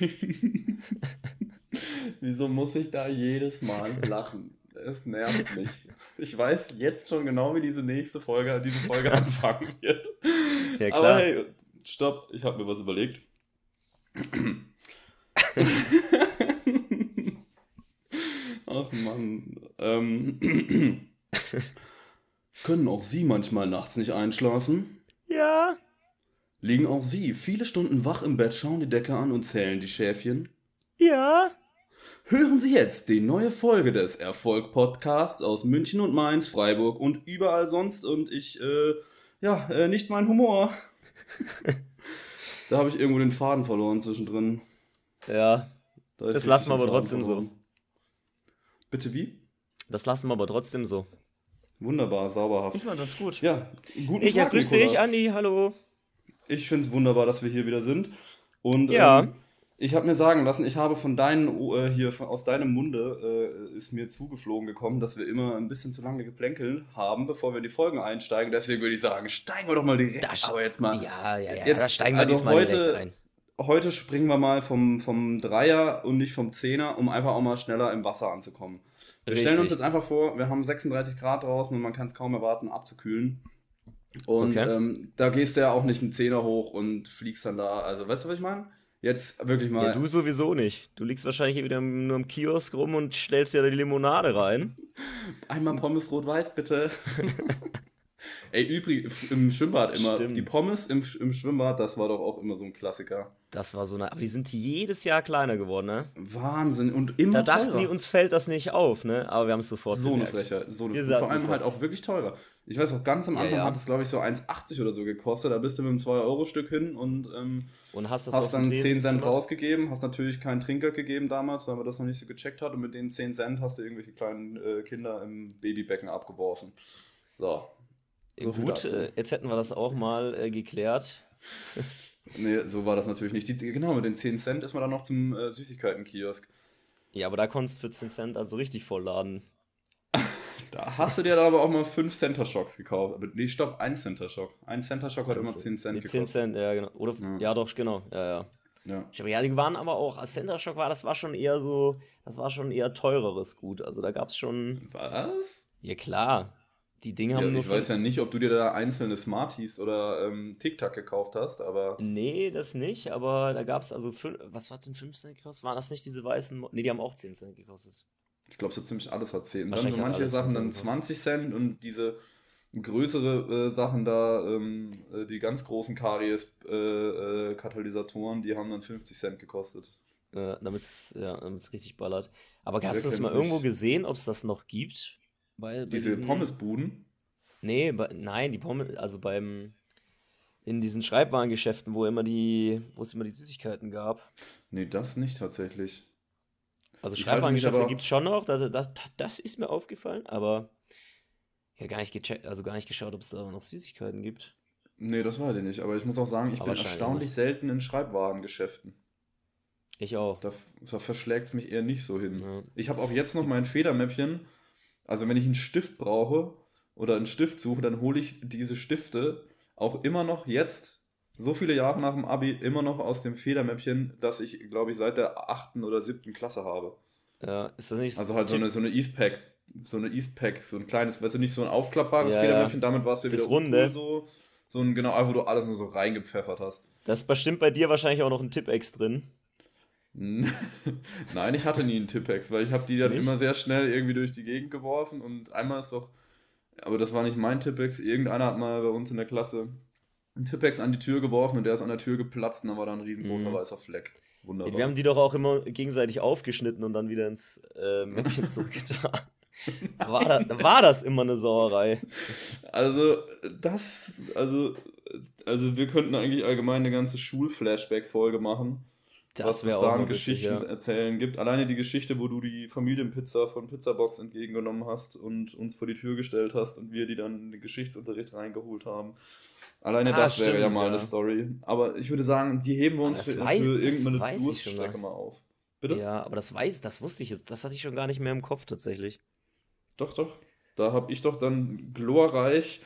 Wieso muss ich da jedes Mal lachen? Es nervt mich. Ich weiß jetzt schon genau, wie diese nächste Folge, diese Folge anfangen wird. Ja, klar. Aber hey, stopp, ich habe mir was überlegt. Ach Mann. Ähm, können auch Sie manchmal nachts nicht einschlafen? Ja. Liegen auch Sie viele Stunden wach im Bett, schauen die Decke an und zählen die Schäfchen? Ja. Hören Sie jetzt die neue Folge des Erfolg-Podcasts aus München und Mainz, Freiburg und überall sonst und ich, äh, ja, äh, nicht mein Humor. da habe ich irgendwo den Faden verloren zwischendrin. Ja, da das lassen wir aber trotzdem verloren. so. Bitte wie? Das lassen wir aber trotzdem so. Wunderbar, sauberhaft. Ich fand das gut. Ja, guten ich, Tag, ja, grüß dich, Andi, hallo. Ich finde es wunderbar, dass wir hier wieder sind. Und ja. Ähm, ich habe mir sagen lassen, ich habe von deinen, äh, hier von, aus deinem Munde äh, ist mir zugeflogen gekommen, dass wir immer ein bisschen zu lange geplänkelt haben, bevor wir in die Folgen einsteigen. Deswegen würde ich sagen, steigen wir doch mal direkt. Da aber jetzt mal. Ja, ja, ja. Jetzt, da steigen wir also diesmal heute, direkt ein heute springen wir mal vom, vom Dreier und nicht vom Zehner, um einfach auch mal schneller im Wasser anzukommen. Wir Richtig. stellen uns jetzt einfach vor, wir haben 36 Grad draußen und man kann es kaum erwarten, abzukühlen. Und okay. ähm, da gehst du ja auch nicht einen Zehner hoch und fliegst dann da. Also, weißt du, was ich meine? Jetzt wirklich mal. Ja, du sowieso nicht. Du liegst wahrscheinlich wieder nur im Kiosk rum und stellst dir da die Limonade rein. Einmal Pommes rot-weiß, bitte. Ey, übrigens, im Schwimmbad immer. Stimmt. Die Pommes im, im Schwimmbad, das war doch auch immer so ein Klassiker. Das war so eine. Aber die sind jedes Jahr kleiner geworden, ne? Wahnsinn. Und immer Da dachten die, uns fällt das nicht auf, ne? Aber wir haben es sofort So gemerkt. eine Fläche. So eine, vor allem halt auch wirklich teurer. Ich weiß auch, ganz am Anfang ja, ja. hat es, glaube ich, so 1,80 oder so gekostet. Da bist du mit einem 2-Euro-Stück hin und, ähm, und hast, hast dann 10 Cent rausgegeben. Hast natürlich keinen Trinkgeld gegeben damals, weil man das noch nicht so gecheckt hat. Und mit den 10 Cent hast du irgendwelche kleinen äh, Kinder im Babybecken abgeworfen. So, so Gut, äh, jetzt hätten wir das auch mal äh, geklärt. nee, so war das natürlich nicht. Die, genau, mit den 10 Cent ist man dann noch zum äh, Süßigkeiten-Kiosk. Ja, aber da konntest du für 10 Cent also richtig vollladen. Da hast du dir dann aber auch mal 5 Center Shocks gekauft. Aber nee, stopp, 1 Center Shock. Ein Center Shock hat immer 10 Cent gekostet. 10 Cent, ja, genau. Oder, ja. ja doch, genau. Ja, ja. Ja. Ich habe ja, die waren aber auch, als Center Shock war, das war schon eher so, das war schon eher teureres Gut. Also da gab es schon. Was? Ja, klar. Die Dinge haben ja, nur. Ich weiß ja nicht, ob du dir da einzelne Smarties oder ähm, TikTok gekauft hast, aber. Nee, das nicht, aber da gab es also. Was hat denn 5 Cent gekostet? Waren das nicht diese weißen. Nee, die haben auch 10 Cent gekostet. Ich glaube, so ziemlich alles hat 10. Dann so manche Sachen dann 20 Cent und diese größere äh, Sachen da, ähm, äh, die ganz großen Karies-Katalysatoren, äh, äh die haben dann 50 Cent gekostet. Äh, damit es ja, richtig ballert. Aber hast du das mal irgendwo gesehen, ob es das noch gibt? Weil Diese diesen, Pommesbuden? Nee, bei, nein, die Pommes, also beim in diesen Schreibwarengeschäften, wo immer die, wo es immer die Süßigkeiten gab. Nee, das nicht tatsächlich. Also Schreibwarengeschäfte gibt es schon noch, das, das, das ist mir aufgefallen, aber ja gar nicht gecheckt, also gar nicht geschaut, ob es da noch Süßigkeiten gibt. Nee, das weiß ich nicht, aber ich muss auch sagen, ich aber bin erstaunlich nicht. selten in Schreibwarengeschäften. Ich auch. Da, da verschlägt es mich eher nicht so hin. Ja. Ich habe auch jetzt noch mein Federmäppchen also wenn ich einen Stift brauche oder einen Stift suche, dann hole ich diese Stifte auch immer noch jetzt, so viele Jahre nach dem Abi, immer noch aus dem Federmäppchen, das ich, glaube ich, seit der achten oder siebten Klasse habe. Ja, ist das nicht Also halt so eine, so eine Eastpack, so eine Eastpack, so ein kleines, weißt du, nicht so ein aufklappbares ja, Federmäppchen, damit warst du wieder runde. so, so ein, genau, wo du alles nur so reingepfeffert hast. Das ist bestimmt bei dir wahrscheinlich auch noch ein Tippex drin. Nein, ich hatte nie einen Tippex, weil ich habe die dann nicht? immer sehr schnell irgendwie durch die Gegend geworfen und einmal ist doch, aber das war nicht mein Tippex, irgendeiner hat mal bei uns in der Klasse einen Tippex an die Tür geworfen und der ist an der Tür geplatzt und dann war da ein riesengroßer mhm. weißer Fleck. Wunderbar. Wir haben die doch auch immer gegenseitig aufgeschnitten und dann wieder ins äh, Mäppchen zurückgetan. war, da, war das immer eine Sauerei. Also, das, also, also wir könnten eigentlich allgemein eine ganze Schul-Flashback-Folge machen. Das was es da an Geschichten ja. erzählen gibt. Alleine die Geschichte, wo du die Familienpizza von Pizzabox entgegengenommen hast und uns vor die Tür gestellt hast und wir die dann in den Geschichtsunterricht reingeholt haben. Alleine ah, das stimmt, wäre ja mal ja. eine Story. Aber ich würde sagen, die heben wir uns für, weiß, für irgendeine Durststrecke mal auf. Bitte? Ja, aber das weiß, das wusste ich jetzt. Das hatte ich schon gar nicht mehr im Kopf tatsächlich. Doch, doch. Da habe ich doch dann glorreich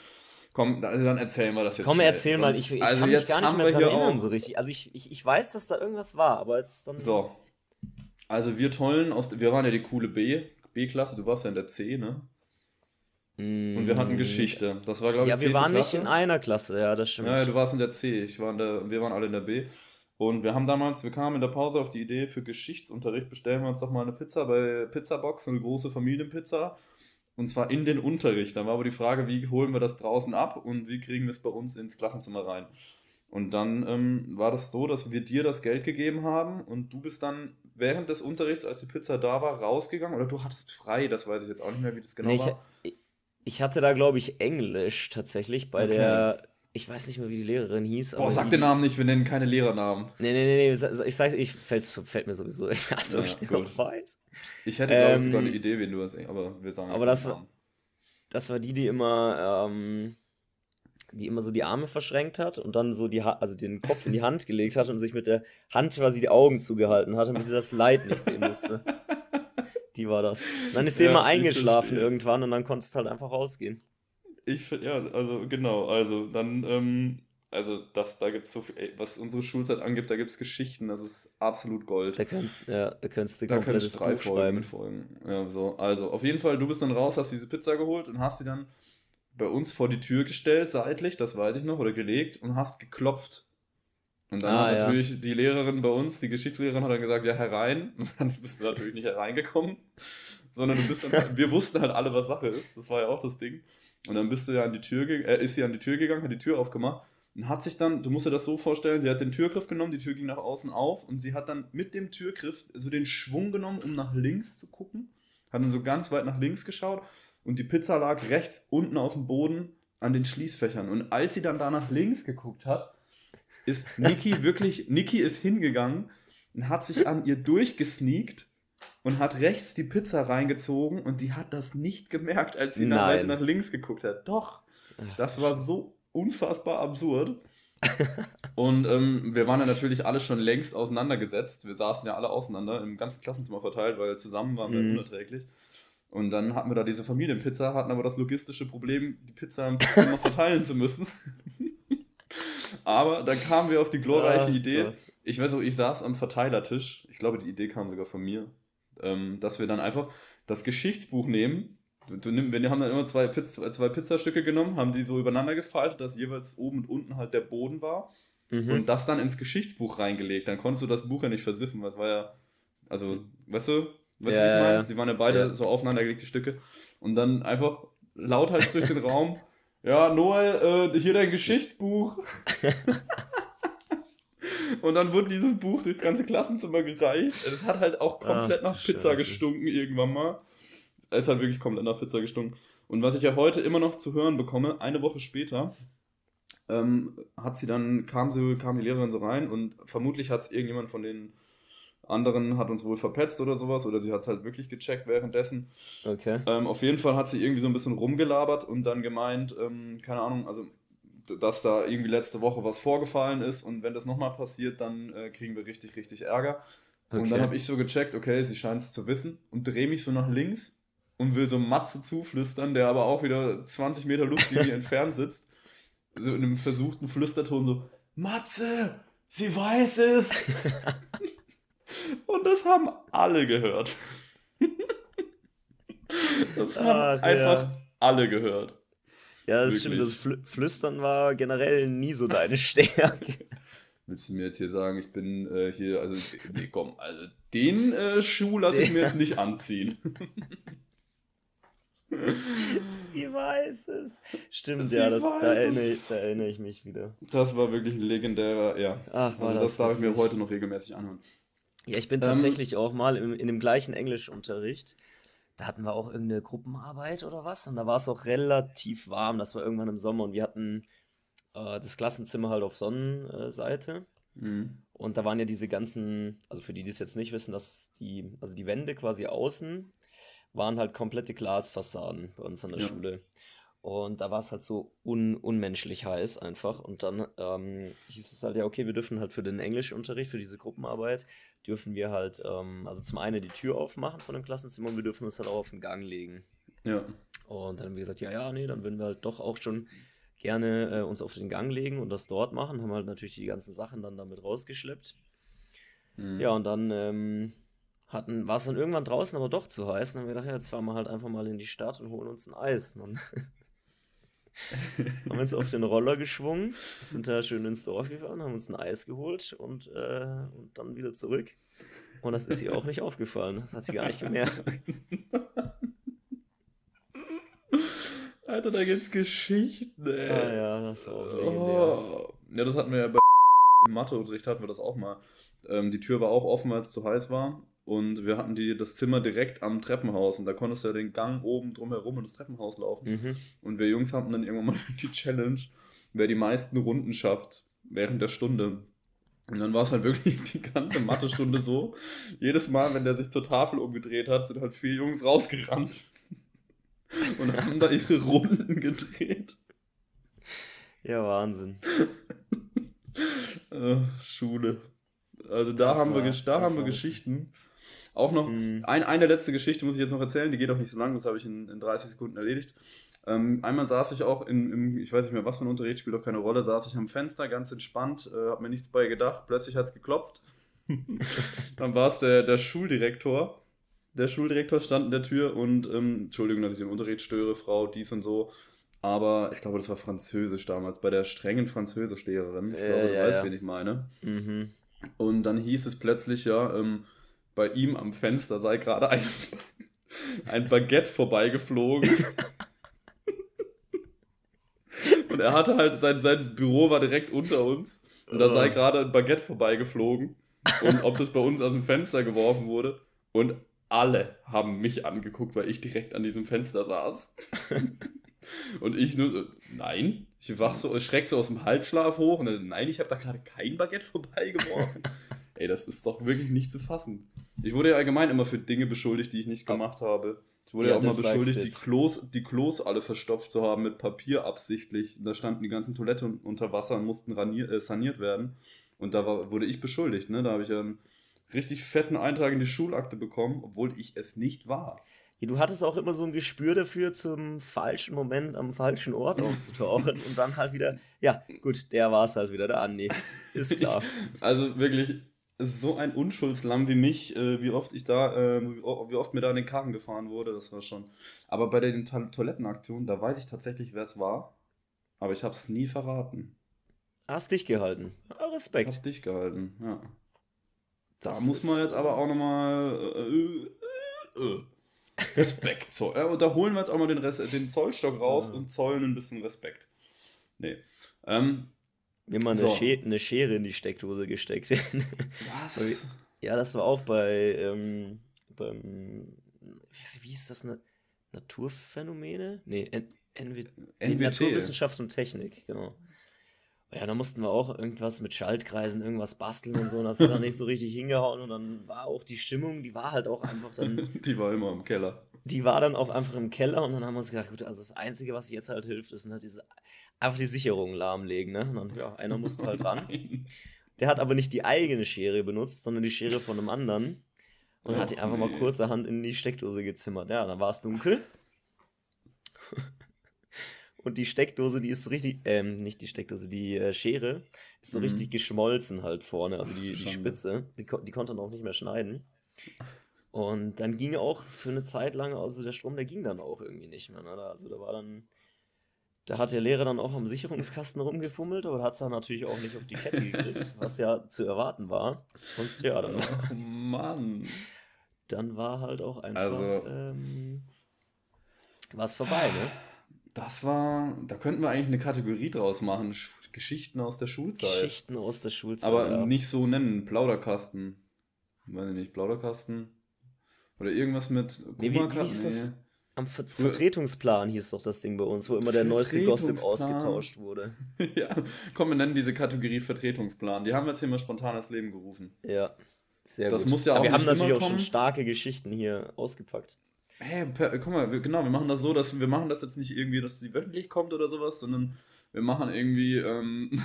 Komm, dann erzählen wir das jetzt. Komm, schnell. erzähl mal. Ich, ich also kann mich gar nicht mehr dran erinnern so richtig. Also ich, ich, ich weiß, dass da irgendwas war, aber jetzt dann... So. Also wir Tollen aus... Wir waren ja die coole B, B-Klasse. Du warst ja in der C, ne? Und wir hatten mm. Geschichte. Das war, glaube ich, Ja, wir waren Klasse. nicht in einer Klasse, ja, das stimmt. Ja, du warst in der C, ich war in der, wir waren alle in der B. Und wir haben damals, wir kamen in der Pause auf die Idee, für Geschichtsunterricht bestellen wir uns doch mal eine Pizza bei Pizzabox, eine große Familienpizza. Und zwar in den Unterricht. Dann war aber die Frage, wie holen wir das draußen ab und wie kriegen wir es bei uns ins Klassenzimmer rein. Und dann ähm, war das so, dass wir dir das Geld gegeben haben und du bist dann während des Unterrichts, als die Pizza da war, rausgegangen oder du hattest frei, das weiß ich jetzt auch nicht mehr, wie das genau nee, war. Ich, hatte da, glaube ich, Englisch tatsächlich bei okay. der. Ich weiß nicht mehr, wie die Lehrerin hieß. Boah, sag den Namen nicht, wir nennen keine Lehrernamen. Nee, nee, nee, nee. Ich sag, ich, fällt, fällt mir sowieso, als ja, ob ich den noch weiß. Ich hätte, glaube ich, sogar eine ähm, Idee, wen du hast, aber wir sagen Aber das war, das war die, die immer, ähm, die immer so die Arme verschränkt hat und dann so die ha also den Kopf in die Hand gelegt hat und sich mit der Hand quasi die Augen zugehalten hat, damit sie das Leid nicht sehen musste. Die war das. Und dann ist sie ja, immer eingeschlafen irgendwann und dann konntest du halt einfach rausgehen. Ich finde, ja, also genau, also dann, ähm, also das, da gibt es so viel, ey, was unsere Schulzeit angibt, da gibt es Geschichten, das ist absolut Gold. Da, könnt, ja, da könntest du da könntest drei Folgen mit Folgen. Ja, so, also auf jeden Fall, du bist dann raus, hast diese Pizza geholt und hast sie dann bei uns vor die Tür gestellt, seitlich, das weiß ich noch, oder gelegt und hast geklopft. Und dann ah, hat natürlich ja. die Lehrerin bei uns, die Geschichtslehrerin, hat dann gesagt, ja, herein. Und dann bist du natürlich nicht hereingekommen, sondern du bist dann, wir wussten halt alle, was Sache ist. Das war ja auch das Ding. Und dann bist du ja an die Tür, äh, ist sie an die Tür gegangen, hat die Tür aufgemacht und hat sich dann, du musst dir das so vorstellen, sie hat den Türgriff genommen, die Tür ging nach außen auf und sie hat dann mit dem Türgriff so den Schwung genommen, um nach links zu gucken. Hat dann so ganz weit nach links geschaut und die Pizza lag rechts unten auf dem Boden an den Schließfächern. Und als sie dann da nach links geguckt hat, ist Niki wirklich, Niki ist hingegangen und hat sich an ihr durchgesneakt und hat rechts die Pizza reingezogen und die hat das nicht gemerkt, als sie nach, nach links geguckt hat. Doch, das war so unfassbar absurd. und ähm, wir waren ja natürlich alle schon längst auseinandergesetzt. Wir saßen ja alle auseinander im ganzen Klassenzimmer verteilt, weil zusammen waren wir mhm. unerträglich. Und dann hatten wir da diese Familienpizza, hatten aber das logistische Problem, die Pizza im Zimmer verteilen zu müssen. Aber dann kamen wir auf die glorreiche oh, Idee. Gott. Ich weiß auch, ich saß am Verteilertisch. Ich glaube, die Idee kam sogar von mir. Ähm, dass wir dann einfach das Geschichtsbuch nehmen. Du, du wir haben dann immer zwei, Pizza, zwei Pizzastücke genommen, haben die so übereinander gefaltet, dass jeweils oben und unten halt der Boden war. Mhm. Und das dann ins Geschichtsbuch reingelegt. Dann konntest du das Buch ja nicht versiffen, weil es war ja. Also, weißt du, weißt ja, du, wie ich meine? Die waren ja beide ja. so aufeinandergelegte Stücke. Und dann einfach lauthals durch den Raum. Ja, Noel, äh, hier dein Geschichtsbuch. Und dann wurde dieses Buch durchs ganze Klassenzimmer gereicht. Es hat halt auch komplett Ach, nach Pizza Scheiße. gestunken irgendwann mal. Es hat wirklich komplett nach Pizza gestunken. Und was ich ja heute immer noch zu hören bekomme, eine Woche später, ähm, hat sie dann, kam, sie, kam die Lehrerin so rein und vermutlich hat es irgendjemand von den anderen hat uns wohl verpetzt oder sowas, oder sie hat es halt wirklich gecheckt währenddessen. Okay. Ähm, auf jeden Fall hat sie irgendwie so ein bisschen rumgelabert und dann gemeint, ähm, keine Ahnung, also dass da irgendwie letzte Woche was vorgefallen ist und wenn das nochmal passiert, dann äh, kriegen wir richtig, richtig Ärger. Okay. Und dann habe ich so gecheckt, okay, sie scheint es zu wissen und drehe mich so nach links und will so Matze zuflüstern, der aber auch wieder 20 Meter Luftlinie entfernt sitzt. So in einem versuchten Flüsterton so, Matze, sie weiß es! Und das haben alle gehört. das haben Ach, einfach ja. alle gehört. Ja, das Wirklich. stimmt. Das Flüstern war generell nie so deine Stärke. Willst du mir jetzt hier sagen, ich bin äh, hier, also, nee, komm, also den äh, Schuh lasse ich mir jetzt nicht anziehen. Sie weiß es. Stimmt, Sie ja, das, da, erinnere, da, erinnere, ich mich wieder. Das war wirklich ein legendärer, ja. Ach, war also das, das darf ich mir heute noch regelmäßig anhören. Ja, ich bin ähm, tatsächlich auch mal in, in dem gleichen Englischunterricht. Da hatten wir auch irgendeine Gruppenarbeit oder was. Und da war es auch relativ warm. Das war irgendwann im Sommer. Und wir hatten äh, das Klassenzimmer halt auf Sonnenseite. Mhm. Und da waren ja diese ganzen, also für die, die es jetzt nicht wissen, dass die, also die Wände quasi außen waren halt komplette Glasfassaden bei uns an der ja. Schule. Und da war es halt so un unmenschlich heiß einfach. Und dann ähm, hieß es halt, ja, okay, wir dürfen halt für den Englischunterricht, für diese Gruppenarbeit, dürfen wir halt, ähm, also zum einen die Tür aufmachen von dem Klassenzimmer und wir dürfen uns halt auch auf den Gang legen. Ja. Und dann haben wir gesagt, ja, ja, nee, dann würden wir halt doch auch schon gerne äh, uns auf den Gang legen und das dort machen. Haben halt natürlich die ganzen Sachen dann damit rausgeschleppt. Mhm. Ja, und dann ähm, hatten, war es dann irgendwann draußen aber doch zu heiß. Dann haben wir gedacht, ja, jetzt fahren wir halt einfach mal in die Stadt und holen uns ein Eis. Und dann haben wir uns auf den Roller geschwungen, sind da schön ins Dorf gefahren, haben uns ein Eis geholt und, äh, und dann wieder zurück. Und das ist ihr auch nicht aufgefallen. Das hat sie gar nicht gemerkt. Alter, da gibt's Geschichten, ey. Ah ja, das war auch legendär. Oh. Ja, das hatten wir ja bei im Matheunterricht hatten wir das auch mal. Ähm, die Tür war auch offen, weil es zu heiß war. Und wir hatten die, das Zimmer direkt am Treppenhaus und da konntest du ja den Gang oben drumherum und das Treppenhaus laufen. Mhm. Und wir Jungs hatten dann irgendwann mal die Challenge, wer die meisten Runden schafft während der Stunde. Und dann war es halt wirklich die ganze Mathestunde so. Jedes Mal, wenn der sich zur Tafel umgedreht hat, sind halt vier Jungs rausgerannt und haben da ihre Runden gedreht. Ja, Wahnsinn. äh, Schule. Also da das haben war, wir, da haben wir Geschichten. Auch noch mhm. ein, eine letzte Geschichte muss ich jetzt noch erzählen, die geht auch nicht so lang, das habe ich in, in 30 Sekunden erledigt. Ähm, einmal saß ich auch in, im, ich weiß nicht mehr was für ein Unterricht, spielt auch keine Rolle, saß ich am Fenster, ganz entspannt, äh, habe mir nichts bei gedacht, plötzlich hat es geklopft. Dann war es der, der Schuldirektor. Der Schuldirektor stand in der Tür und, ähm, Entschuldigung, dass ich den Unterricht störe, Frau, dies und so. Aber ich glaube, das war Französisch damals, bei der strengen Französischlehrerin. Ich glaube, du ja, weißt, ja. wen ich meine. Mhm. Und dann hieß es plötzlich, ja, ähm, bei ihm am Fenster sei gerade ein, ein Baguette vorbeigeflogen. und er hatte halt, sein, sein Büro war direkt unter uns. Und da sei gerade ein Baguette vorbeigeflogen. Und ob das bei uns aus dem Fenster geworfen wurde. Und alle haben mich angeguckt, weil ich direkt an diesem Fenster saß. Und ich nur so, nein. Ich wach so, schreck so aus dem Halbschlaf hoch und dann, nein, ich habe da gerade kein Baguette vorbeigeworfen. Ey, das ist doch wirklich nicht zu fassen. Ich wurde ja allgemein immer für Dinge beschuldigt, die ich nicht gemacht habe. Ich wurde ja, ja auch mal beschuldigt, die Klos, die Klos alle verstopft zu haben mit Papier absichtlich. Und da standen die ganzen Toiletten unter Wasser und mussten ranier, äh, saniert werden. Und da war, wurde ich beschuldigt. Ne? Da habe ich einen richtig fetten Eintrag in die Schulakte bekommen, obwohl ich es nicht war. Ja, du hattest auch immer so ein Gespür dafür, zum falschen Moment am falschen Ort aufzutauchen und dann halt wieder, ja, gut, der war es halt wieder, der Andi. Ist klar. also wirklich, so ein Unschuldslamm wie mich, äh, wie oft ich da, äh, wie oft mir da in den Karren gefahren wurde, das war schon. Aber bei den to Toilettenaktionen, da weiß ich tatsächlich, wer es war, aber ich habe es nie verraten. Hast dich gehalten. Respekt. Hab dich gehalten, ja. Da das muss man jetzt aber auch nochmal äh, äh, äh, Respekt zollen. Und da holen wir jetzt auch mal den, Rest, den Zollstock raus ja. und zollen ein bisschen Respekt. Nee. Ähm, mir mal so. eine, Schere, eine, Schere in die Steckdose gesteckt. Was? ja, das war auch bei ähm, beim wie hieß das? Naturphänomene? Nee, N NW NWT. Naturwissenschaft und Technik, genau. Ja, da mussten wir auch irgendwas mit Schaltkreisen, irgendwas basteln und so. Und das hat dann nicht so richtig hingehauen. Und dann war auch die Stimmung, die war halt auch einfach dann. Die war immer im Keller. Die war dann auch einfach im Keller. Und dann haben wir uns gedacht, gut, also das Einzige, was jetzt halt hilft, ist halt diese einfach die Sicherung lahmlegen, ne? Und dann, ja, einer musste halt ran. Der hat aber nicht die eigene Schere benutzt, sondern die Schere von einem anderen. Und oh, hat die einfach nee. mal kurzerhand in die Steckdose gezimmert. Ja, dann war es dunkel. Und die Steckdose, die ist so richtig, ähm, nicht die Steckdose, die äh, Schere ist so mhm. richtig geschmolzen halt vorne. Also die, die Spitze, die, die konnte dann auch nicht mehr schneiden. Und dann ging auch für eine Zeit lang, also der Strom, der ging dann auch irgendwie nicht mehr. Ne? Also da war dann da hat der Lehrer dann auch am Sicherungskasten rumgefummelt, aber hat es dann natürlich auch nicht auf die Kette gekriegt, was ja zu erwarten war. Und ja, dann. Oh Mann. Dann war halt auch einfach. Also, ähm, was vorbei, ne? Das war. Da könnten wir eigentlich eine Kategorie draus machen. Geschichten aus der Schulzeit. Geschichten aus der Schulzeit. Aber ja. nicht so nennen. Plauderkasten. Weiß ich nicht, Plauderkasten. Oder irgendwas mit. Nee, wie, wie ist das? Am Ver Vertretungsplan hieß doch das Ding bei uns, wo immer der neueste Gossip ausgetauscht wurde. ja, komm, wir nennen diese Kategorie Vertretungsplan. Die haben wir jetzt hier mal spontan ins Leben gerufen. Ja, sehr das gut. muss ja auch Aber wir haben natürlich auch kommen. schon starke Geschichten hier ausgepackt. Hey, guck mal, wir, genau, wir machen das so, dass wir machen das jetzt nicht irgendwie, dass sie wöchentlich kommt oder sowas, sondern wir machen irgendwie, ähm,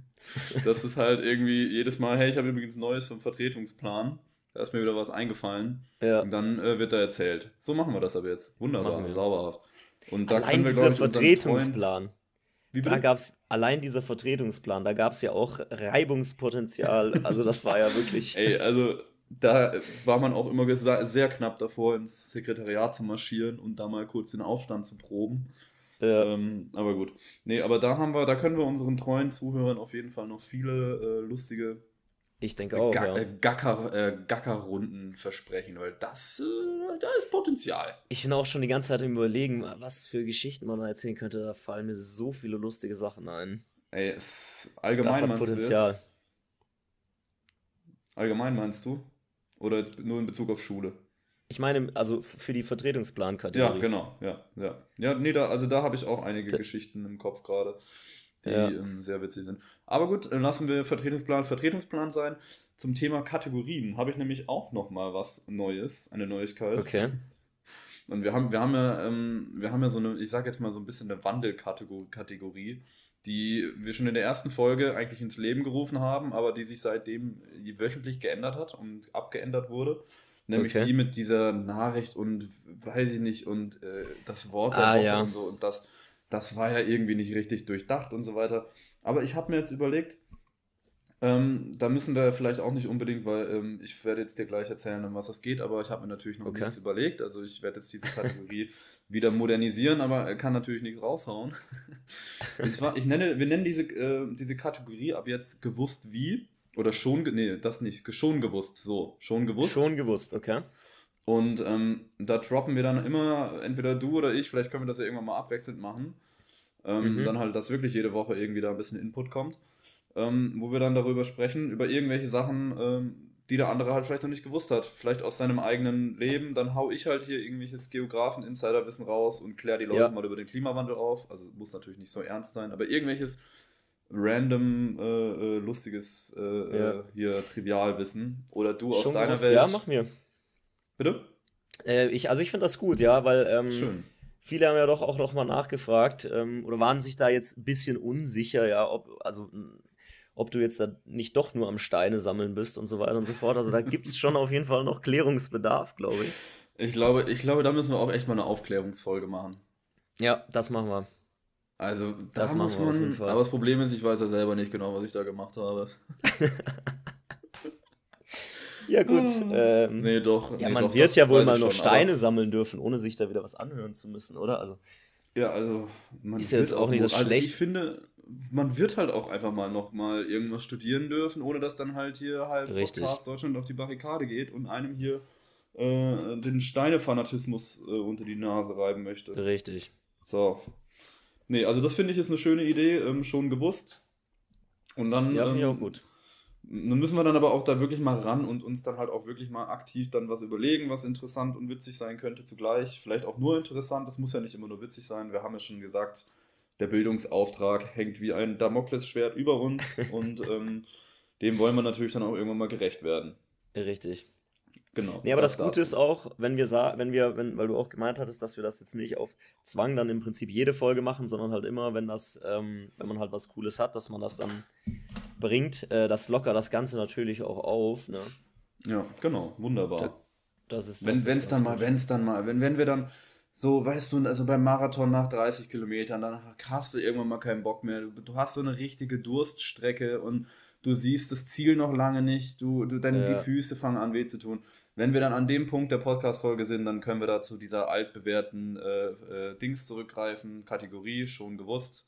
das ist halt irgendwie jedes Mal, hey, ich habe übrigens Neues vom Vertretungsplan. Da ist mir wieder was eingefallen. Ja. Und dann äh, wird da erzählt. So machen wir das aber jetzt. Wunderbar, sauberhaft. Und da Allein wir, dieser ich, Vertretungsplan. da gab es allein dieser Vertretungsplan, da gab es ja auch Reibungspotenzial. Also das war ja wirklich. Ey, also da war man auch immer sehr knapp davor, ins Sekretariat zu marschieren und da mal kurz den Aufstand zu proben. Ja. Ähm, aber gut. Nee, aber da haben wir, da können wir unseren treuen Zuhörern auf jeden Fall noch viele äh, lustige ich denke auch, Ga ja. Äh, Gacker, äh, Gackerrunden versprechen, weil das, äh, da ist Potenzial. Ich bin auch schon die ganze Zeit im Überlegen, was für Geschichten man da erzählen könnte. Da fallen mir so viele lustige Sachen ein. Ey, es allgemein das hat Potenzial. Allgemein meinst du? Oder jetzt nur in Bezug auf Schule? Ich meine, also für die Vertretungsplankategorie. Ja, genau, ja, ja. Ja, nee, da, also da habe ich auch einige D Geschichten im Kopf gerade die ja. ähm, sehr witzig sind. Aber gut, lassen wir Vertretungsplan Vertretungsplan sein. Zum Thema Kategorien habe ich nämlich auch noch mal was Neues, eine Neuigkeit. Okay. Und wir haben, wir haben ja, ähm, wir haben ja so eine, ich sage jetzt mal so ein bisschen eine Wandelkategorie, die wir schon in der ersten Folge eigentlich ins Leben gerufen haben, aber die sich seitdem wöchentlich geändert hat und abgeändert wurde. Nämlich okay. die mit dieser Nachricht und weiß ich nicht und äh, das Wort ah, ja. und so und das das war ja irgendwie nicht richtig durchdacht und so weiter. Aber ich habe mir jetzt überlegt, ähm, da müssen wir vielleicht auch nicht unbedingt, weil ähm, ich werde jetzt dir gleich erzählen, um was es geht, aber ich habe mir natürlich noch okay. nichts überlegt. Also ich werde jetzt diese Kategorie wieder modernisieren, aber kann natürlich nichts raushauen. und zwar, ich nenne, wir nennen diese, äh, diese Kategorie ab jetzt gewusst wie. Oder schon, nee, das nicht, schon gewusst, so, schon gewusst. Schon gewusst, okay. Und ähm, da droppen wir dann immer, entweder du oder ich, vielleicht können wir das ja irgendwann mal abwechselnd machen. Ähm, mhm. Dann halt, dass wirklich jede Woche irgendwie da ein bisschen Input kommt. Ähm, wo wir dann darüber sprechen, über irgendwelche Sachen, ähm, die der andere halt vielleicht noch nicht gewusst hat. Vielleicht aus seinem eigenen Leben. Dann hau ich halt hier irgendwelches Geografen-Insiderwissen raus und kläre die Leute ja. mal über den Klimawandel auf. Also muss natürlich nicht so ernst sein, aber irgendwelches random, äh, äh, lustiges äh, ja. Äh, hier Trivialwissen. Oder du Schon aus deiner Welt. Ja, mach mir. Bitte? Äh, ich, also ich finde das gut, ja, weil ähm, Schön. Viele haben ja doch auch noch mal nachgefragt ähm, oder waren sich da jetzt ein bisschen unsicher, ja, ob, also ob du jetzt da nicht doch nur am Steine sammeln bist und so weiter und so fort. Also da gibt es schon auf jeden Fall noch Klärungsbedarf, glaube ich. Ich glaube, ich glaube, da müssen wir auch echt mal eine Aufklärungsfolge machen. Ja, das machen wir. Also, da das muss man. Aber das Problem ist, ich weiß ja selber nicht genau, was ich da gemacht habe. Ja, gut. Ähm, nee, doch. Ja, nee, man doch, wird ja wohl mal noch schon, Steine sammeln dürfen, ohne sich da wieder was anhören zu müssen, oder? Also, ja, also. Man ist ja jetzt auch nicht das also schlecht. Ich finde, man wird halt auch einfach mal noch mal irgendwas studieren dürfen, ohne dass dann halt hier halt Richtig. Podcast Deutschland auf die Barrikade geht und einem hier äh, den Steinefanatismus äh, unter die Nase reiben möchte. Richtig. So. Nee, also das finde ich ist eine schöne Idee, ähm, schon gewusst. Und dann. Ja, finde ich ähm, auch gut. Nun müssen wir dann aber auch da wirklich mal ran und uns dann halt auch wirklich mal aktiv dann was überlegen, was interessant und witzig sein könnte zugleich. Vielleicht auch nur interessant, das muss ja nicht immer nur witzig sein. Wir haben ja schon gesagt, der Bildungsauftrag hängt wie ein Damoklesschwert über uns und ähm, dem wollen wir natürlich dann auch irgendwann mal gerecht werden. Richtig. Genau. Nee, aber das, das Gute ist auch, wenn wir wenn wir, wenn, weil du auch gemeint hattest, dass wir das jetzt nicht auf Zwang dann im Prinzip jede Folge machen, sondern halt immer, wenn das, ähm, wenn man halt was Cooles hat, dass man das dann bringt, äh, das locker das Ganze natürlich auch auf. Ne? Ja, genau, wunderbar. Da, das ist, wenn es dann mal, wenn es dann mal, wenn, wenn wir dann so, weißt du, also beim Marathon nach 30 Kilometern, dann hast du irgendwann mal keinen Bock mehr. Du, du hast so eine richtige Durststrecke und du siehst das Ziel noch lange nicht, du, du deine, ja. die Füße fangen an weh zu tun. Wenn wir dann an dem Punkt der Podcast-Folge sind, dann können wir da zu dieser altbewährten äh, äh, Dings zurückgreifen, Kategorie, schon gewusst.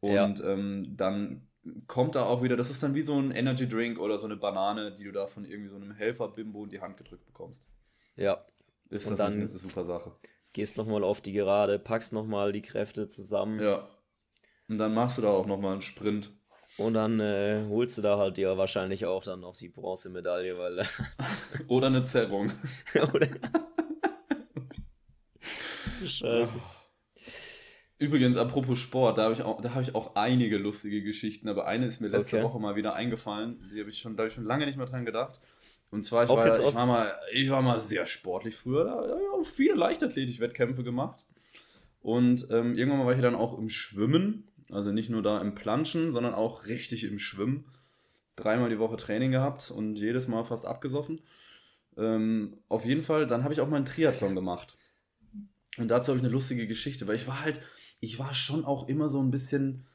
Und ja. ähm, dann kommt da auch wieder, das ist dann wie so ein Energy Drink oder so eine Banane, die du da von irgendwie so einem Helfer-Bimbo in die Hand gedrückt bekommst. Ja. Ist und das dann eine super Sache. Gehst nochmal auf die Gerade, packst nochmal die Kräfte zusammen. Ja. Und dann machst du da auch nochmal einen Sprint. Und dann äh, holst du da halt dir wahrscheinlich auch dann noch die Bronzemedaille, weil. Oder eine Zerrung. Oder. du Scheiße. Übrigens, apropos Sport, da habe ich, auch, hab ich auch einige lustige Geschichten, aber eine ist mir letzte okay. Woche mal wieder eingefallen. Die habe ich schon, da habe ich schon lange nicht mehr dran gedacht. Und zwar, ich, war, ich war, mal, ich war mal sehr sportlich früher. Da habe ich auch viele Leichtathletik-Wettkämpfe gemacht. Und ähm, irgendwann war ich dann auch im Schwimmen. Also nicht nur da im Planschen, sondern auch richtig im Schwimmen. Dreimal die Woche Training gehabt und jedes Mal fast abgesoffen. Ähm, auf jeden Fall, dann habe ich auch mal einen Triathlon gemacht. Und dazu habe ich eine lustige Geschichte, weil ich war halt, ich war schon auch immer so ein bisschen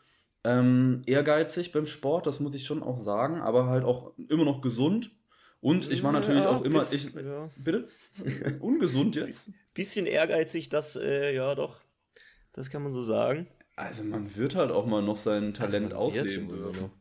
ähm, ehrgeizig beim Sport, das muss ich schon auch sagen, aber halt auch immer noch gesund. Und ich war natürlich ja, auch immer. Bis, ich, ja. Bitte? Ungesund jetzt? Bisschen ehrgeizig, das, äh, ja doch. Das kann man so sagen. Also man wird halt auch mal noch sein Talent also ausleben dürfen.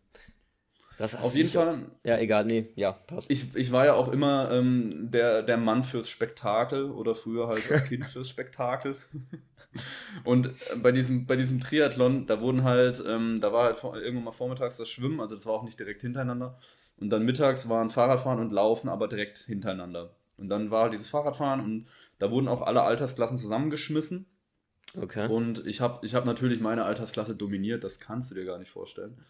Auf jeden Fall. Ja, egal, nee, ja, passt. Ich, ich war ja auch immer ähm, der, der Mann fürs Spektakel oder früher halt das Kind fürs Spektakel. Und äh, bei diesem, bei diesem Triathlon, da wurden halt, ähm, da war halt irgendwann mal vormittags das Schwimmen, also das war auch nicht direkt hintereinander. Und dann mittags waren Fahrradfahren und Laufen, aber direkt hintereinander. Und dann war dieses Fahrradfahren und da wurden auch alle Altersklassen zusammengeschmissen. Okay. Und ich habe ich hab natürlich meine Altersklasse dominiert, das kannst du dir gar nicht vorstellen.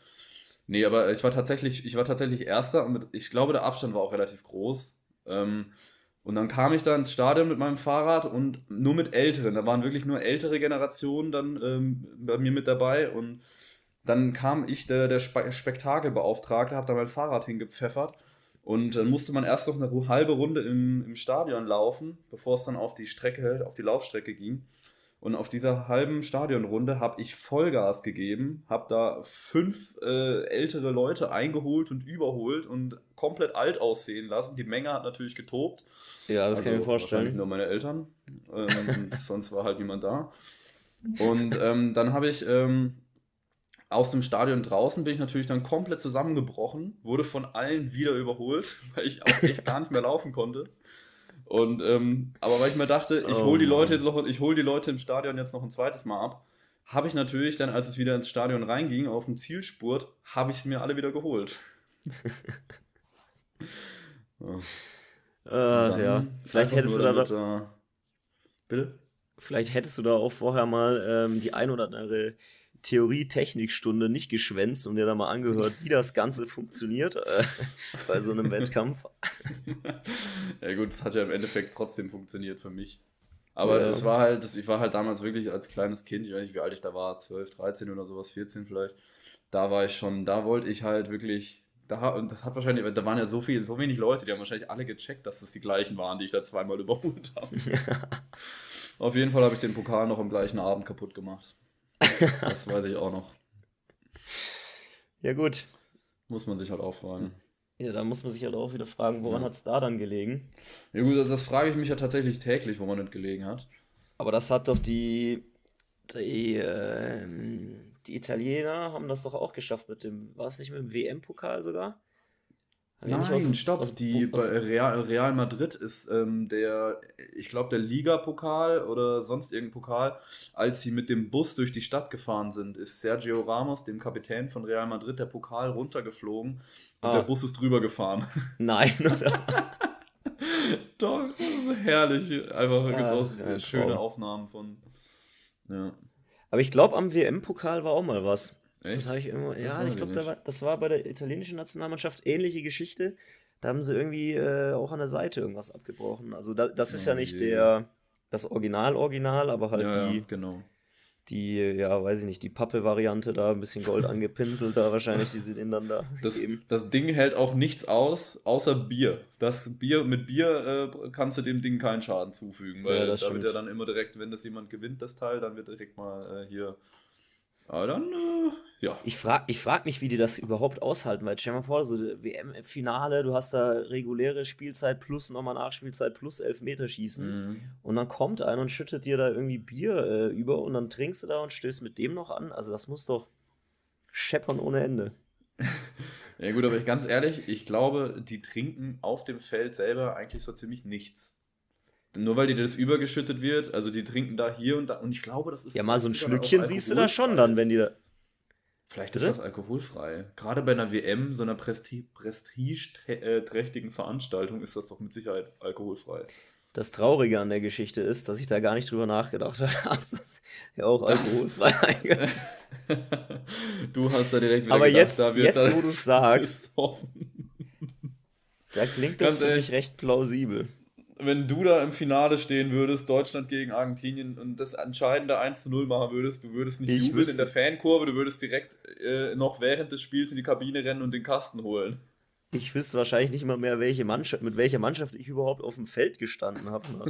Nee, aber ich war tatsächlich, ich war tatsächlich Erster und mit, ich glaube, der Abstand war auch relativ groß. Ähm, und dann kam ich da ins Stadion mit meinem Fahrrad und nur mit Älteren. Da waren wirklich nur ältere Generationen dann ähm, bei mir mit dabei. Und dann kam ich, der, der Spe Spektakelbeauftragte, habe da mein Fahrrad hingepfeffert. Und dann musste man erst noch eine halbe Runde im, im Stadion laufen, bevor es dann auf die Strecke, auf die Laufstrecke ging. Und auf dieser halben Stadionrunde habe ich Vollgas gegeben, habe da fünf äh, ältere Leute eingeholt und überholt und komplett alt aussehen lassen. Die Menge hat natürlich getobt. Ja, das also kann ich mir vorstellen. Nur meine Eltern. Ähm, sonst war halt niemand da. Und ähm, dann habe ich ähm, aus dem Stadion draußen bin ich natürlich dann komplett zusammengebrochen, wurde von allen wieder überholt, weil ich auch echt gar nicht mehr laufen konnte. Und ähm, aber weil ich mir dachte, ich hole die oh Leute jetzt noch, ich hole die Leute im Stadion jetzt noch ein zweites Mal ab, habe ich natürlich dann, als es wieder ins Stadion reinging, auf dem Zielspurt, habe ich sie mir alle wieder geholt. oh. äh, ja, vielleicht hättest du da doch, äh, bitte. Vielleicht hättest du da auch vorher mal ähm, die ein oder andere Theorie-Technik-Stunde nicht geschwänzt und dir da mal angehört, wie das Ganze funktioniert äh, bei so einem Wettkampf. ja gut, es hat ja im Endeffekt trotzdem funktioniert für mich. Aber ja. es war halt, ich war halt damals wirklich als kleines Kind, ich weiß nicht, wie alt ich da war, 12, 13 oder sowas, 14 vielleicht. Da war ich schon, da wollte ich halt wirklich, da, und das hat wahrscheinlich, da waren ja so viele, so wenig Leute, die haben wahrscheinlich alle gecheckt, dass das die gleichen waren, die ich da zweimal überholt habe. Auf jeden Fall habe ich den Pokal noch am gleichen Abend kaputt gemacht. Das weiß ich auch noch. Ja, gut. Muss man sich halt auch fragen. Ja, da muss man sich halt auch wieder fragen, woran ja. hat es da dann gelegen? Ja, gut, also das frage ich mich ja tatsächlich täglich, woran es gelegen hat. Aber das hat doch die. Die, äh, die Italiener haben das doch auch geschafft mit dem. War es nicht mit dem WM-Pokal sogar? Nein, stopp. Die bei Real, Real Madrid ist ähm, der, ich glaube, der Ligapokal oder sonst irgendein Pokal. Als sie mit dem Bus durch die Stadt gefahren sind, ist Sergio Ramos, dem Kapitän von Real Madrid, der Pokal runtergeflogen und ah. der Bus ist drüber gefahren. Nein, oder? Doch, das ist herrlich. Einfach ah, gibt es auch schöne Aufnahmen von. Ja. Aber ich glaube, am WM-Pokal war auch mal was. Echt? Das habe ich immer, ja, ich glaube, da das war bei der italienischen Nationalmannschaft ähnliche Geschichte. Da haben sie irgendwie äh, auch an der Seite irgendwas abgebrochen. Also da, das ist oh, ja nicht je. der das Original-Original, aber halt ja, die, ja, genau. die, ja, weiß ich nicht, die Pappe-Variante da, ein bisschen Gold angepinselt da wahrscheinlich, die denen dann da das, geben. Das Ding hält auch nichts aus, außer Bier. Das Bier, mit Bier äh, kannst du dem Ding keinen Schaden zufügen, weil ja, da wird ja dann immer direkt, wenn das jemand gewinnt, das Teil, dann wird direkt mal äh, hier aber dann, äh, ja. Ich frage ich frag mich, wie die das überhaupt aushalten, weil stell mal vor, so WM-Finale, du hast da reguläre Spielzeit plus nochmal Nachspielzeit plus Elfmeterschießen mhm. und dann kommt einer und schüttet dir da irgendwie Bier äh, über und dann trinkst du da und stößt mit dem noch an. Also das muss doch scheppern ohne Ende. ja gut, aber ich ganz ehrlich, ich glaube, die trinken auf dem Feld selber eigentlich so ziemlich nichts. Nur weil dir das übergeschüttet wird, also die trinken da hier und da. Und ich glaube, das ist. Ja, mal so ein Schlückchen siehst du da schon dann, wenn die da. Vielleicht ist das alkoholfrei. Gerade bei einer WM, so einer Presti prestigeträchtigen Veranstaltung, ist das doch mit Sicherheit alkoholfrei. Das Traurige an der Geschichte ist, dass ich da gar nicht drüber nachgedacht habe, dass das ja auch alkoholfrei eingeht. du hast da direkt wieder Aber gedacht, jetzt, da wird jetzt wo du es sagst, da klingt das für mich recht plausibel wenn du da im Finale stehen würdest, Deutschland gegen Argentinien und das entscheidende 1 zu 0 machen würdest, du würdest nicht ich jubeln in der Fankurve, du würdest direkt äh, noch während des Spiels in die Kabine rennen und den Kasten holen. Ich wüsste wahrscheinlich nicht mal mehr, welche Mannschaft, mit welcher Mannschaft ich überhaupt auf dem Feld gestanden habe.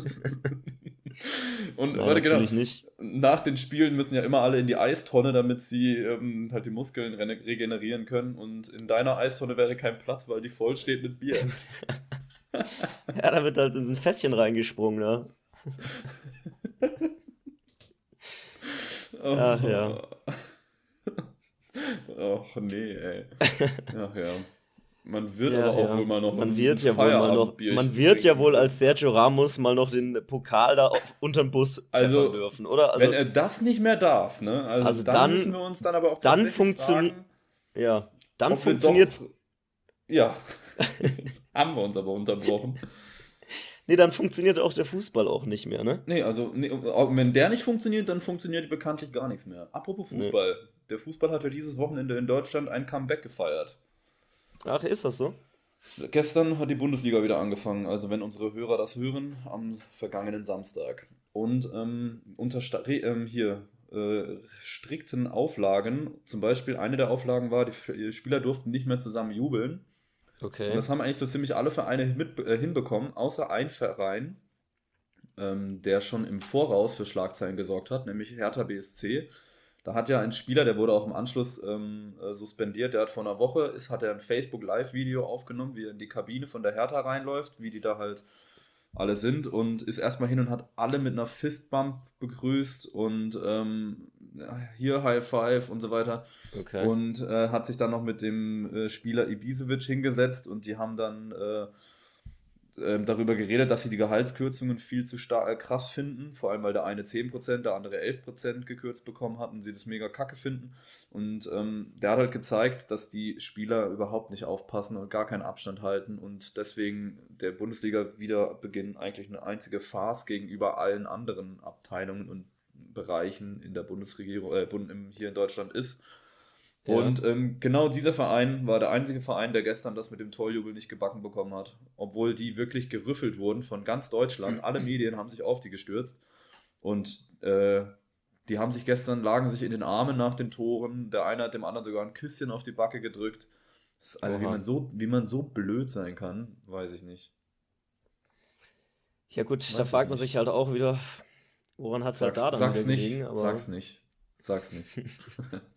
Und Nein, warte, genau. Nicht. Nach den Spielen müssen ja immer alle in die Eistonne, damit sie ähm, halt die Muskeln re regenerieren können. Und in deiner Eistonne wäre kein Platz, weil die voll steht mit Bier. ja, da wird halt in ein Fässchen reingesprungen, ne? Ach ja. Ach nee, ey. Ach ja. Man wird ja, aber auch ja. wohl mal noch man wird ja wohl mal noch man wird ja wohl als Sergio Ramos mal noch den Pokal da auf, unterm Bus also, dürfen, oder? Also, wenn er das nicht mehr darf, ne? Also, also dann, dann, müssen wir uns dann aber auch dann funktioniert ja, dann funktioniert doch, haben wir uns aber unterbrochen. Nee, dann funktioniert auch der Fußball auch nicht mehr, ne? Nee, also nee, wenn der nicht funktioniert, dann funktioniert bekanntlich gar nichts mehr. Apropos Fußball. Nee. Der Fußball hat ja dieses Wochenende in Deutschland ein Comeback gefeiert. Ach, ist das so? Gestern hat die Bundesliga wieder angefangen, also wenn unsere Hörer das hören, am vergangenen Samstag. Und ähm, unter ähm, hier äh, strikten Auflagen, zum Beispiel eine der Auflagen war, die Spieler durften nicht mehr zusammen jubeln. Okay. Und das haben eigentlich so ziemlich alle Vereine mit, äh, hinbekommen, außer ein Verein, ähm, der schon im Voraus für Schlagzeilen gesorgt hat, nämlich Hertha BSC. Da hat ja ein Spieler, der wurde auch im Anschluss ähm, äh, suspendiert, der hat vor einer Woche, ist, hat er ein Facebook-Live-Video aufgenommen, wie er in die Kabine von der Hertha reinläuft, wie die da halt alle sind und ist erstmal hin und hat alle mit einer Fistbump begrüßt und ähm, hier High Five und so weiter. Okay. Und äh, hat sich dann noch mit dem äh, Spieler Ibisevic hingesetzt und die haben dann äh, ähm, darüber geredet, dass sie die Gehaltskürzungen viel zu stark, äh, krass finden, vor allem weil der eine 10%, der andere 11% gekürzt bekommen hat und sie das mega kacke finden. Und ähm, der hat halt gezeigt, dass die Spieler überhaupt nicht aufpassen und gar keinen Abstand halten und deswegen der Bundesliga wieder beginnen eigentlich eine einzige Farce gegenüber allen anderen Abteilungen und Bereichen in der Bundesregierung, äh, hier in Deutschland ist. Und ähm, genau dieser Verein war der einzige Verein, der gestern das mit dem Torjubel nicht gebacken bekommen hat. Obwohl die wirklich gerüffelt wurden von ganz Deutschland. Alle Medien haben sich auf die gestürzt. Und äh, die haben sich gestern, lagen sich in den Armen nach den Toren. Der eine hat dem anderen sogar ein Küsschen auf die Backe gedrückt. Also, wie, man so, wie man so blöd sein kann, weiß ich nicht. Ja, gut, weiß da fragt man sich halt auch wieder, woran hat es halt da dann sag's nicht, gelegen, aber... Sag's nicht. Sag's nicht.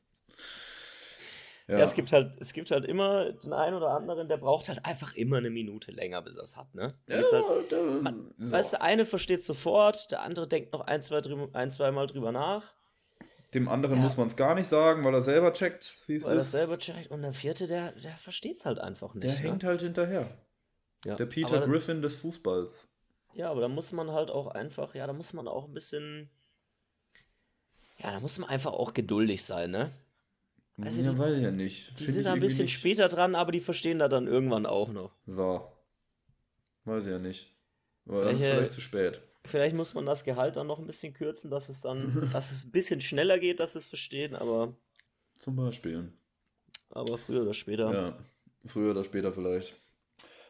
Ja. ja. es gibt halt, es gibt halt immer den einen oder anderen, der braucht halt einfach immer eine Minute länger, bis er es hat, ne? Ja, halt, man, so. Weißt du, der eine versteht sofort, der andere denkt noch ein, zwei, ein, zwei Mal drüber nach. Dem anderen ja. muss man es gar nicht sagen, weil er selber checkt, wie es ist. Weil er selber checkt. Und der vierte, der, der versteht es halt einfach nicht. Der ne? hängt halt hinterher. Ja. Der Peter aber Griffin des Fußballs. Ja, aber da muss man halt auch einfach, ja, da muss man auch ein bisschen. Ja, da muss man einfach auch geduldig sein, ne? Also ja, die, weiß ich ja nicht. Die Find sind ein bisschen nicht. später dran, aber die verstehen da dann irgendwann auch noch. So. Weiß ich ja nicht. Aber vielleicht, dann ist vielleicht zu spät. Vielleicht muss man das Gehalt dann noch ein bisschen kürzen, dass es dann, dass es ein bisschen schneller geht, dass es verstehen, aber. Zum Beispiel. Aber früher oder später. Ja, früher oder später vielleicht.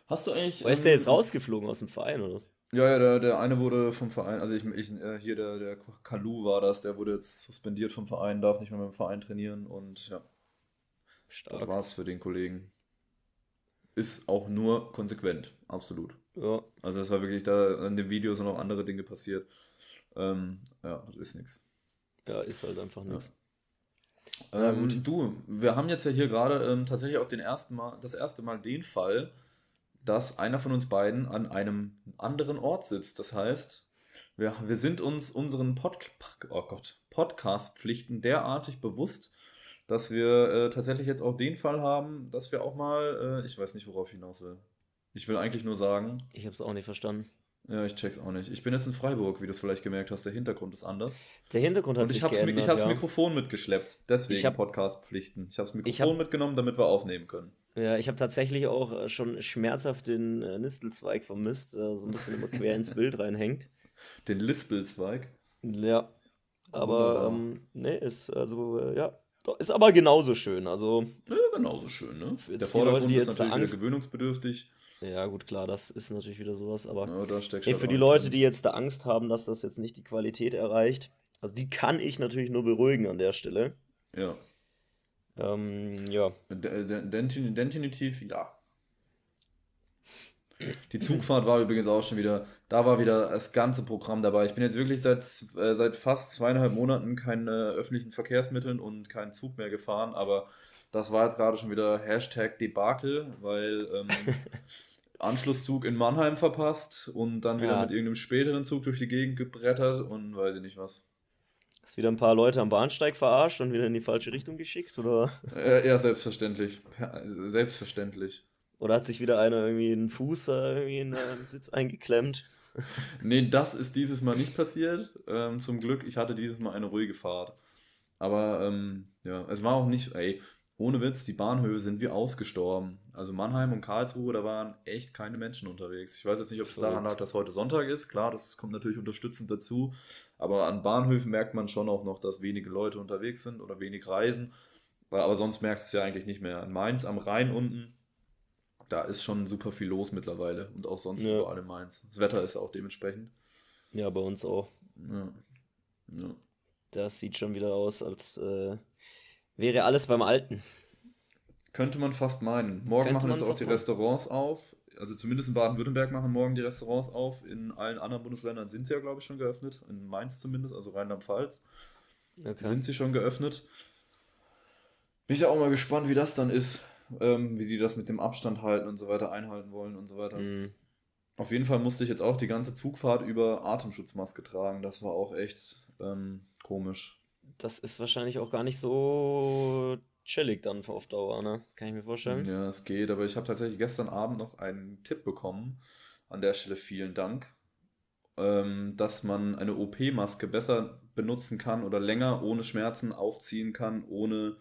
Hast du eigentlich. Ähm, ist der jetzt rausgeflogen aus dem Verein oder was? Ja, ja, der, der eine wurde vom Verein, also ich, ich äh, hier der, der Kalu war das, der wurde jetzt suspendiert vom Verein, darf nicht mehr mit dem Verein trainieren und ja. Stark. Das war's für den Kollegen. Ist auch nur konsequent, absolut. Ja. Also das war wirklich da in dem Video sind noch andere Dinge passiert. Ähm, ja, das ist nichts. Ja, ist halt einfach nichts. Ja. Ähm, du, wir haben jetzt ja hier gerade ähm, tatsächlich auch den ersten Mal, das erste Mal den Fall, dass einer von uns beiden an einem anderen Ort sitzt. Das heißt, wir, wir sind uns unseren Pod, oh Podcast-Pflichten derartig bewusst, dass wir äh, tatsächlich jetzt auch den Fall haben, dass wir auch mal, äh, ich weiß nicht, worauf ich hinaus will. Ich will eigentlich nur sagen. Ich habe es auch nicht verstanden. Ja, ich check's auch nicht. Ich bin jetzt in Freiburg, wie du es vielleicht gemerkt hast. Der Hintergrund ist anders. Der Hintergrund hat Und ich sich hab's, geändert, Ich habe das ja. Mikrofon mitgeschleppt. Deswegen ich hab, Podcast-Pflichten. Ich habe das Mikrofon hab, mitgenommen, damit wir aufnehmen können. Ja, ich habe tatsächlich auch äh, schon schmerzhaft den äh, Nistelzweig vermisst, äh, so ein bisschen immer quer ins Bild reinhängt. Den Lispelzweig? Ja. Aber, ähm, ne, ist, also, äh, ja. Ist aber genauso schön, also. Ja, genauso schön, ne? Der Vordergrund Leute, ist natürlich Angst, wieder gewöhnungsbedürftig. Ja, gut, klar, das ist natürlich wieder sowas, aber ja, ey, für die Leute, die jetzt da Angst haben, dass das jetzt nicht die Qualität erreicht, also die kann ich natürlich nur beruhigen an der Stelle. Ja. Ähm, ja. Definitiv ja. Die Zugfahrt war übrigens auch schon wieder, da war wieder das ganze Programm dabei. Ich bin jetzt wirklich seit, äh, seit fast zweieinhalb Monaten keine öffentlichen Verkehrsmitteln und keinen Zug mehr gefahren, aber das war jetzt gerade schon wieder Hashtag Debakel, weil ähm, Anschlusszug in Mannheim verpasst und dann wieder ja. mit irgendeinem späteren Zug durch die Gegend gebrettert und weiß ich nicht was. Hast wieder ein paar Leute am Bahnsteig verarscht und wieder in die falsche Richtung geschickt, oder? Ja, ja selbstverständlich. Selbstverständlich. Oder hat sich wieder einer irgendwie einen Fuß irgendwie in den Sitz eingeklemmt? nee, das ist dieses Mal nicht passiert. Ähm, zum Glück, ich hatte dieses Mal eine ruhige Fahrt. Aber ähm, ja, es war auch nicht, ey, ohne Witz, die Bahnhöfe sind wie ausgestorben. Also Mannheim und Karlsruhe, da waren echt keine Menschen unterwegs. Ich weiß jetzt nicht, ob es daran lag, dass heute Sonntag ist. Klar, das kommt natürlich unterstützend dazu. Aber an Bahnhöfen merkt man schon auch noch, dass wenige Leute unterwegs sind oder wenig reisen. Aber sonst merkst du es ja eigentlich nicht mehr. In Mainz am Rhein unten, da ist schon super viel los mittlerweile. Und auch sonst ja. überall in Mainz. Das Wetter ist ja auch dementsprechend. Ja, bei uns auch. Ja. ja. Das sieht schon wieder aus, als äh, wäre alles beim Alten. Könnte man fast meinen. Morgen Könnte machen jetzt auch die Restaurants auf also zumindest in Baden-Württemberg machen morgen die Restaurants auf. In allen anderen Bundesländern sind sie ja, glaube ich, schon geöffnet. In Mainz zumindest, also Rheinland-Pfalz, okay. sind sie schon geöffnet. Bin ich ja auch mal gespannt, wie das dann ist, ähm, wie die das mit dem Abstand halten und so weiter einhalten wollen und so weiter. Mhm. Auf jeden Fall musste ich jetzt auch die ganze Zugfahrt über Atemschutzmaske tragen. Das war auch echt ähm, komisch. Das ist wahrscheinlich auch gar nicht so chillig dann auf Dauer, ne? Kann ich mir vorstellen. Ja, es geht, aber ich habe tatsächlich gestern Abend noch einen Tipp bekommen. An der Stelle vielen Dank. Ähm, dass man eine OP-Maske besser benutzen kann oder länger ohne Schmerzen aufziehen kann, ohne,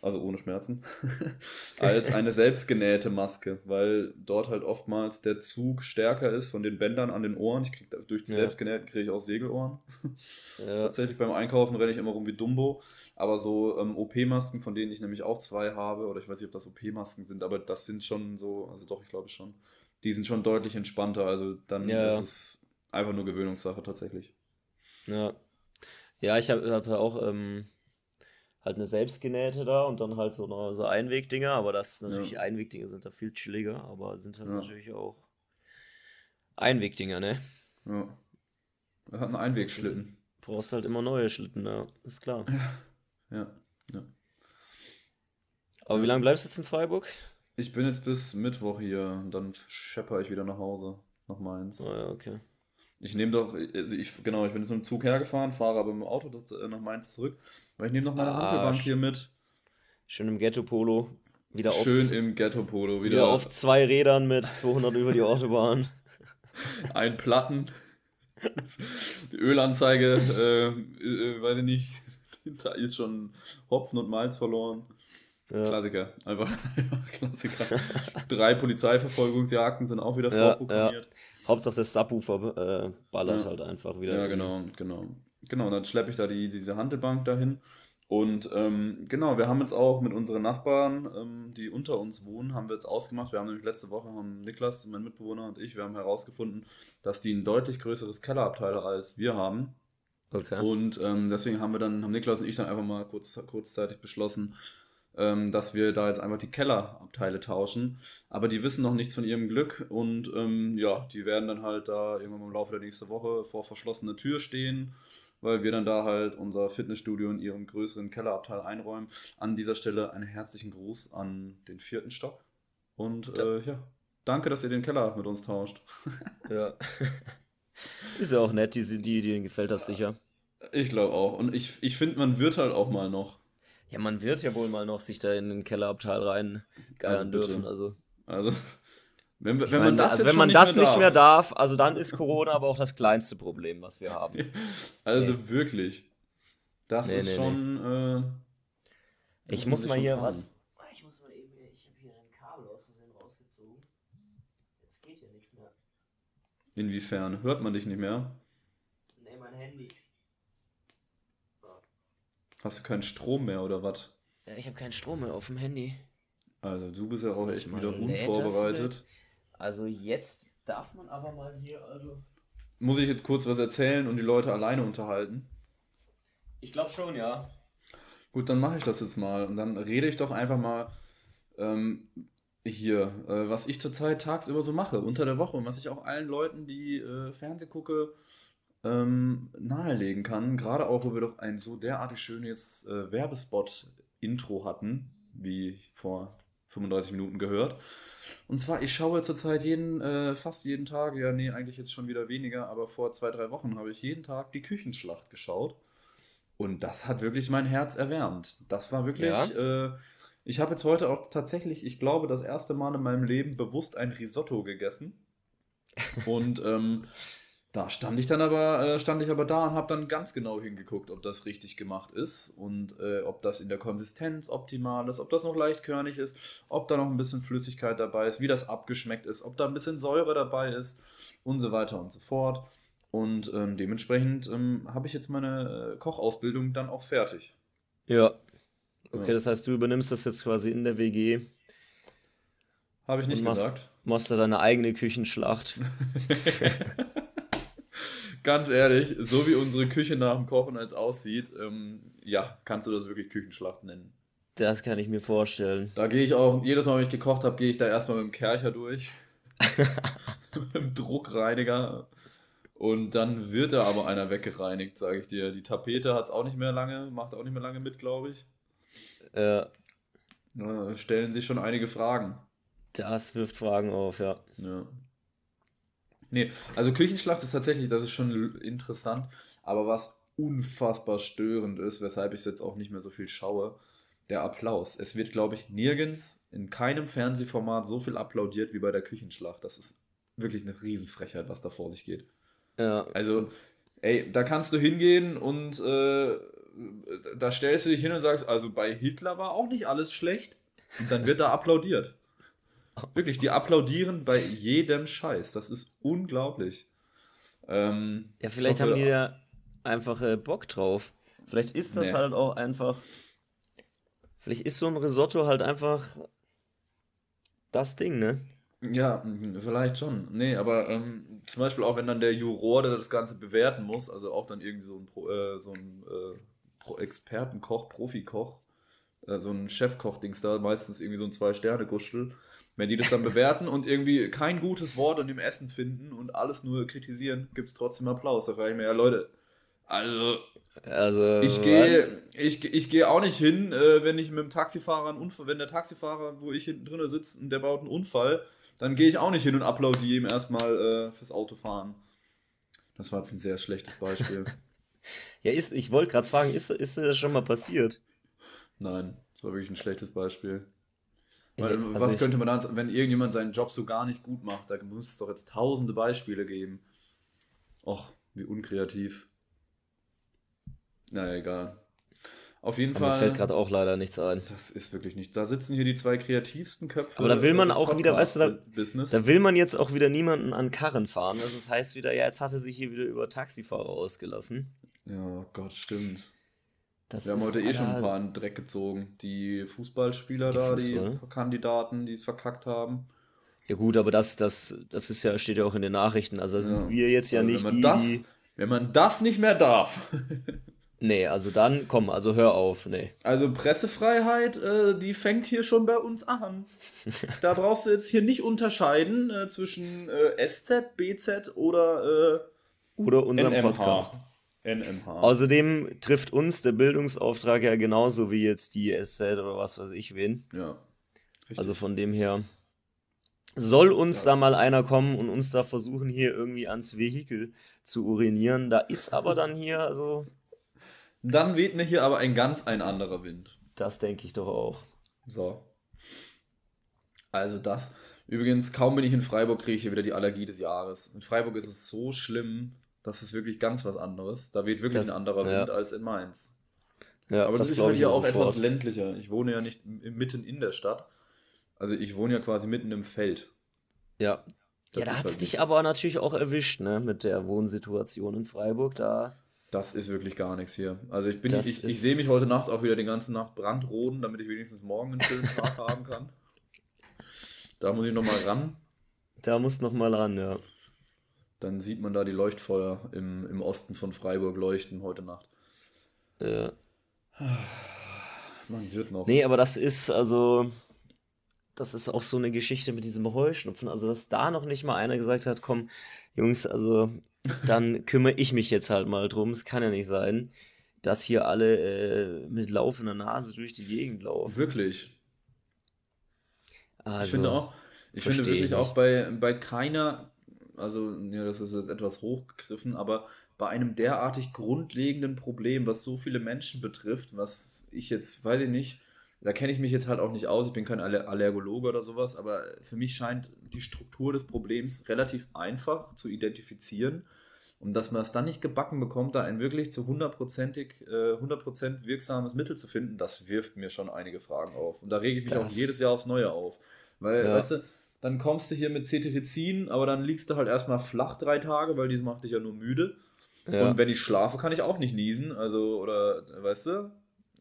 also ohne Schmerzen, als eine selbstgenähte Maske, weil dort halt oftmals der Zug stärker ist von den Bändern an den Ohren. Ich krieg durch die ja. selbstgenähten kriege ich auch Segelohren. Ja. Tatsächlich beim Einkaufen renne ich immer rum wie Dumbo. Aber so ähm, OP-Masken, von denen ich nämlich auch zwei habe, oder ich weiß nicht, ob das OP-Masken sind, aber das sind schon so, also doch, ich glaube schon, die sind schon deutlich entspannter. Also dann ja, ist es einfach nur Gewöhnungssache tatsächlich. Ja. Ja, ich habe hab auch ähm, halt eine selbstgenähte da und dann halt so, eine, so Einwegdinger, aber das natürlich ja. Einwegdinger sind da viel chilliger, aber sind halt ja. natürlich auch Einwegdinger, ne? Ja. Er hat einen Einwegschlitten. Du brauchst halt immer neue Schlitten, ja, ist klar. Ja. Ja, ja. Aber wie lange bleibst du jetzt in Freiburg? Ich bin jetzt bis Mittwoch hier und dann schepper ich wieder nach Hause, nach Mainz. Oh ja, okay. Ich nehme doch, also ich, genau, ich bin jetzt mit dem Zug hergefahren, fahre aber mit dem Auto äh, nach Mainz zurück, weil ich nehme noch meine ah, Handelbank hier mit. Schön im Ghetto-Polo. Wieder Schön auf, im Ghetto-Polo. Wieder, wieder auf zwei Rädern mit 200 über die Autobahn. Ein Platten. Die Ölanzeige, äh, äh, weiß ich nicht, da ist schon Hopfen und Malz verloren. Ja. Klassiker, einfach, einfach Klassiker. Drei Polizeiverfolgungsjagden sind auch wieder ja, vorprogrammiert. Ja. Hauptsache das Subwoofer äh, ballert halt einfach wieder. Ja, genau, genau. Genau, dann schleppe ich da die, diese Handelbank dahin. Und ähm, genau, wir haben jetzt auch mit unseren Nachbarn, ähm, die unter uns wohnen, haben wir jetzt ausgemacht. Wir haben nämlich letzte Woche, haben Niklas, mein Mitbewohner und ich, wir haben herausgefunden, dass die ein deutlich größeres Kellerabteil als wir haben. Okay. Und ähm, deswegen haben wir dann, haben Niklas und ich dann einfach mal kurz, kurzzeitig beschlossen, ähm, dass wir da jetzt einfach die Kellerabteile tauschen. Aber die wissen noch nichts von ihrem Glück und ähm, ja, die werden dann halt da irgendwann im Laufe der nächsten Woche vor verschlossener Tür stehen, weil wir dann da halt unser Fitnessstudio in ihrem größeren Kellerabteil einräumen. An dieser Stelle einen herzlichen Gruß an den vierten Stock. Und ja, äh, ja danke, dass ihr den Keller mit uns tauscht. ja. Ist ja auch nett, die, die, denen gefällt das sicher. Ich glaube auch. Und ich, ich finde, man wird halt auch mal noch. Ja, man wird ja wohl mal noch sich da in den Kellerabteil rein geiern also dürfen. Also, also wenn, wenn meine, man das, also wenn man nicht, das mehr nicht mehr darf, also dann ist Corona aber auch das kleinste Problem, was wir haben. Also nee. wirklich. Das nee, ist nee, schon. Äh, ich muss mal hier. Fahren. Inwiefern? Hört man dich nicht mehr? Nee, mein Handy. Hast du keinen Strom mehr oder was? Ja, ich habe keinen Strom mehr auf dem Handy. Also du bist ja auch echt wieder unvorbereitet. Also jetzt darf man aber mal hier, also. Muss ich jetzt kurz was erzählen und die Leute alleine unterhalten? Ich glaube schon, ja. Gut, dann mache ich das jetzt mal. Und dann rede ich doch einfach mal ähm, hier, äh, was ich zurzeit tagsüber so mache, unter der Woche und was ich auch allen Leuten, die äh, Fernseh gucke, ähm, nahelegen kann. Gerade auch, wo wir doch ein so derartig schönes äh, Werbespot-Intro hatten, wie vor 35 Minuten gehört. Und zwar, ich schaue zurzeit jeden, äh, fast jeden Tag, ja, nee, eigentlich jetzt schon wieder weniger, aber vor zwei, drei Wochen habe ich jeden Tag die Küchenschlacht geschaut. Und das hat wirklich mein Herz erwärmt. Das war wirklich. Ja? Äh, ich habe jetzt heute auch tatsächlich, ich glaube, das erste Mal in meinem Leben bewusst ein Risotto gegessen. Und ähm, da stand ich dann aber, äh, stand ich aber da und habe dann ganz genau hingeguckt, ob das richtig gemacht ist und äh, ob das in der Konsistenz optimal ist, ob das noch leicht körnig ist, ob da noch ein bisschen Flüssigkeit dabei ist, wie das abgeschmeckt ist, ob da ein bisschen Säure dabei ist und so weiter und so fort. Und ähm, dementsprechend ähm, habe ich jetzt meine äh, Kochausbildung dann auch fertig. Ja. Okay, ja. das heißt, du übernimmst das jetzt quasi in der WG. Habe ich nicht machst, gesagt. Machst du deine eigene Küchenschlacht. Ganz ehrlich, so wie unsere Küche nach dem Kochen als aussieht, ähm, ja, kannst du das wirklich Küchenschlacht nennen. Das kann ich mir vorstellen. Da gehe ich auch, jedes Mal, wenn ich gekocht habe, gehe ich da erstmal mit dem Kercher durch. mit dem Druckreiniger. Und dann wird da aber einer weggereinigt, sage ich dir. Die Tapete hat es auch nicht mehr lange, macht auch nicht mehr lange mit, glaube ich. Ja. Da stellen sich schon einige Fragen. Das wirft Fragen auf, ja. Ja. Nee, also Küchenschlacht ist tatsächlich, das ist schon interessant, aber was unfassbar störend ist, weshalb ich es jetzt auch nicht mehr so viel schaue, der Applaus. Es wird, glaube ich, nirgends in keinem Fernsehformat so viel applaudiert wie bei der Küchenschlacht. Das ist wirklich eine Riesenfrechheit, was da vor sich geht. Ja. Also, ey, da kannst du hingehen und äh, da stellst du dich hin und sagst, also bei Hitler war auch nicht alles schlecht. Und dann wird da applaudiert. Wirklich, die applaudieren bei jedem Scheiß. Das ist unglaublich. Ähm, ja, vielleicht hoffe, haben die da einfach äh, Bock drauf. Vielleicht ist das nee. halt auch einfach. Vielleicht ist so ein Risotto halt einfach das Ding, ne? Ja, vielleicht schon. Nee, aber ähm, zum Beispiel auch wenn dann der Juror, der das Ganze bewerten muss, also auch dann irgendwie so ein, Pro, äh, so ein äh, Expertenkoch, Profikoch, äh, so ein Chefkoch-Dings da, meistens irgendwie so ein Zwei-Sterne-Gustel, wenn die das dann bewerten und irgendwie kein gutes Wort an dem Essen finden und alles nur kritisieren, gibt es trotzdem Applaus. Da frage ich mir, ja Leute, also, also ich gehe ich, ich geh auch nicht hin, äh, wenn ich mit dem Taxifahrer einen Unfall, wenn der Taxifahrer, wo ich hinten drin sitze, der baut einen Unfall, dann gehe ich auch nicht hin und applaudiere ihm erstmal äh, fürs Autofahren. Das war jetzt ein sehr schlechtes Beispiel. ja, ist, ich wollte gerade fragen, ist, ist das schon mal passiert? Nein, das war wirklich ein schlechtes Beispiel. Weil, also was könnte man dann, wenn irgendjemand seinen Job so gar nicht gut macht, da muss es doch jetzt tausende Beispiele geben. Och, wie unkreativ. Naja, egal. Auf jeden Aber Fall. Mir fällt gerade auch leider nichts ein. Das ist wirklich nicht. Da sitzen hier die zwei kreativsten Köpfe. Aber da will man auch wieder, weißt du, da, da, will man jetzt auch wieder niemanden an Karren fahren. Also das heißt wieder, ja, jetzt hat er sich hier wieder über Taxifahrer ausgelassen. Ja, Gott, stimmt. Das Wir haben heute eh schon ein paar in Dreck gezogen. Die Fußballspieler die da, Fußball. die Kandidaten, die es verkackt haben. Ja gut, aber das, das, das ist ja, steht ja auch in den Nachrichten. Also sind ja. wir jetzt ja also nicht wenn die, das, die, Wenn man das nicht mehr darf. nee, also dann, komm, also hör auf, nee. Also Pressefreiheit, äh, die fängt hier schon bei uns an. da brauchst du jetzt hier nicht unterscheiden äh, zwischen äh, SZ, BZ oder äh, oder unserem NMH. Podcast. NMH. Außerdem trifft uns der Bildungsauftrag ja genauso wie jetzt die SZ oder was weiß ich wen. Ja. Richtig. Also von dem her soll uns ja. da mal einer kommen und uns da versuchen, hier irgendwie ans Vehikel zu urinieren. Da ist aber dann hier, also. Dann weht mir hier aber ein ganz ein anderer Wind. Das denke ich doch auch. So. Also das. Übrigens, kaum bin ich in Freiburg, kriege ich hier wieder die Allergie des Jahres. In Freiburg ist es so schlimm. Das ist wirklich ganz was anderes. Da weht wirklich das, ein anderer ja. Wind als in Mainz. Ja, aber das, das ist halt hier auch sofort. etwas ländlicher. Ich wohne ja nicht mitten in der Stadt. Also ich wohne ja quasi mitten im Feld. Ja. Das ja, da hat es halt dich aber natürlich auch erwischt, ne, mit der Wohnsituation in Freiburg. Da. Das ist wirklich gar nichts hier. Also ich bin, ich, ich sehe mich heute Nacht auch wieder die ganze Nacht brandroden, damit ich wenigstens morgen einen schönen Tag haben kann. Da muss ich nochmal ran. Da muss noch mal ran, ja. Dann sieht man da die Leuchtfeuer im, im Osten von Freiburg leuchten heute Nacht. Ja. Man wird noch. Nee, aber das ist also. das ist auch so eine Geschichte mit diesem Heuschnupfen. Also, dass da noch nicht mal einer gesagt hat, komm, Jungs, also dann kümmere ich mich jetzt halt mal drum. Es kann ja nicht sein, dass hier alle äh, mit laufender Nase durch die Gegend laufen. Wirklich. Also, ich finde auch, ich finde wirklich auch bei, bei keiner, also ja, das ist jetzt etwas hochgegriffen, aber bei einem derartig grundlegenden Problem, was so viele Menschen betrifft, was ich jetzt, weiß ich nicht, da kenne ich mich jetzt halt auch nicht aus, ich bin kein Allergologe oder sowas, aber für mich scheint die Struktur des Problems relativ einfach zu identifizieren. Und dass man es dann nicht gebacken bekommt, da ein wirklich zu hundertprozentig, äh, 100% wirksames Mittel zu finden, das wirft mir schon einige Fragen auf. Und da rege ich mich das. auch jedes Jahr aufs Neue auf. Weil, ja. weißt du, dann kommst du hier mit Cetirizin, aber dann liegst du halt erstmal flach drei Tage, weil dies macht dich ja nur müde. Ja. Und wenn ich schlafe, kann ich auch nicht niesen. Also, oder, weißt du?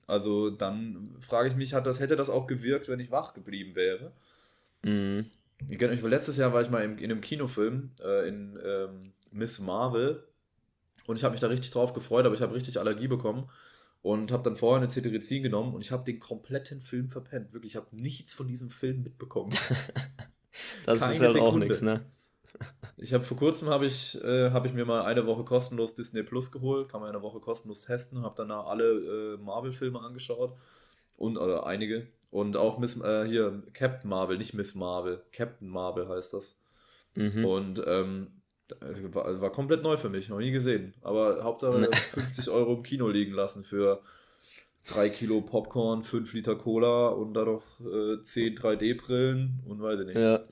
Also dann frage ich mich, hat das, hätte das auch gewirkt, wenn ich wach geblieben wäre? Mhm. Ich, letztes Jahr war ich mal in, in einem Kinofilm äh, in ähm, Miss Marvel und ich habe mich da richtig drauf gefreut, aber ich habe richtig Allergie bekommen und habe dann vorher eine Cetirizin genommen und ich habe den kompletten Film verpennt. Wirklich, ich habe nichts von diesem Film mitbekommen. das Keine ist halt Sekunde. auch nichts, ne? Ich habe vor kurzem habe ich, äh, hab ich mir mal eine Woche kostenlos Disney Plus geholt, kann man eine Woche kostenlos testen, habe danach alle äh, Marvel-Filme angeschaut und oder einige und auch Miss äh, hier Captain Marvel, nicht Miss Marvel, Captain Marvel heißt das. Mhm. Und ähm, war, war, komplett neu für mich, noch nie gesehen. Aber Hauptsache 50 Euro im Kino liegen lassen für 3 Kilo Popcorn, 5 Liter Cola und dann noch äh, 10 3D-Brillen und weiß ich nicht. Ja.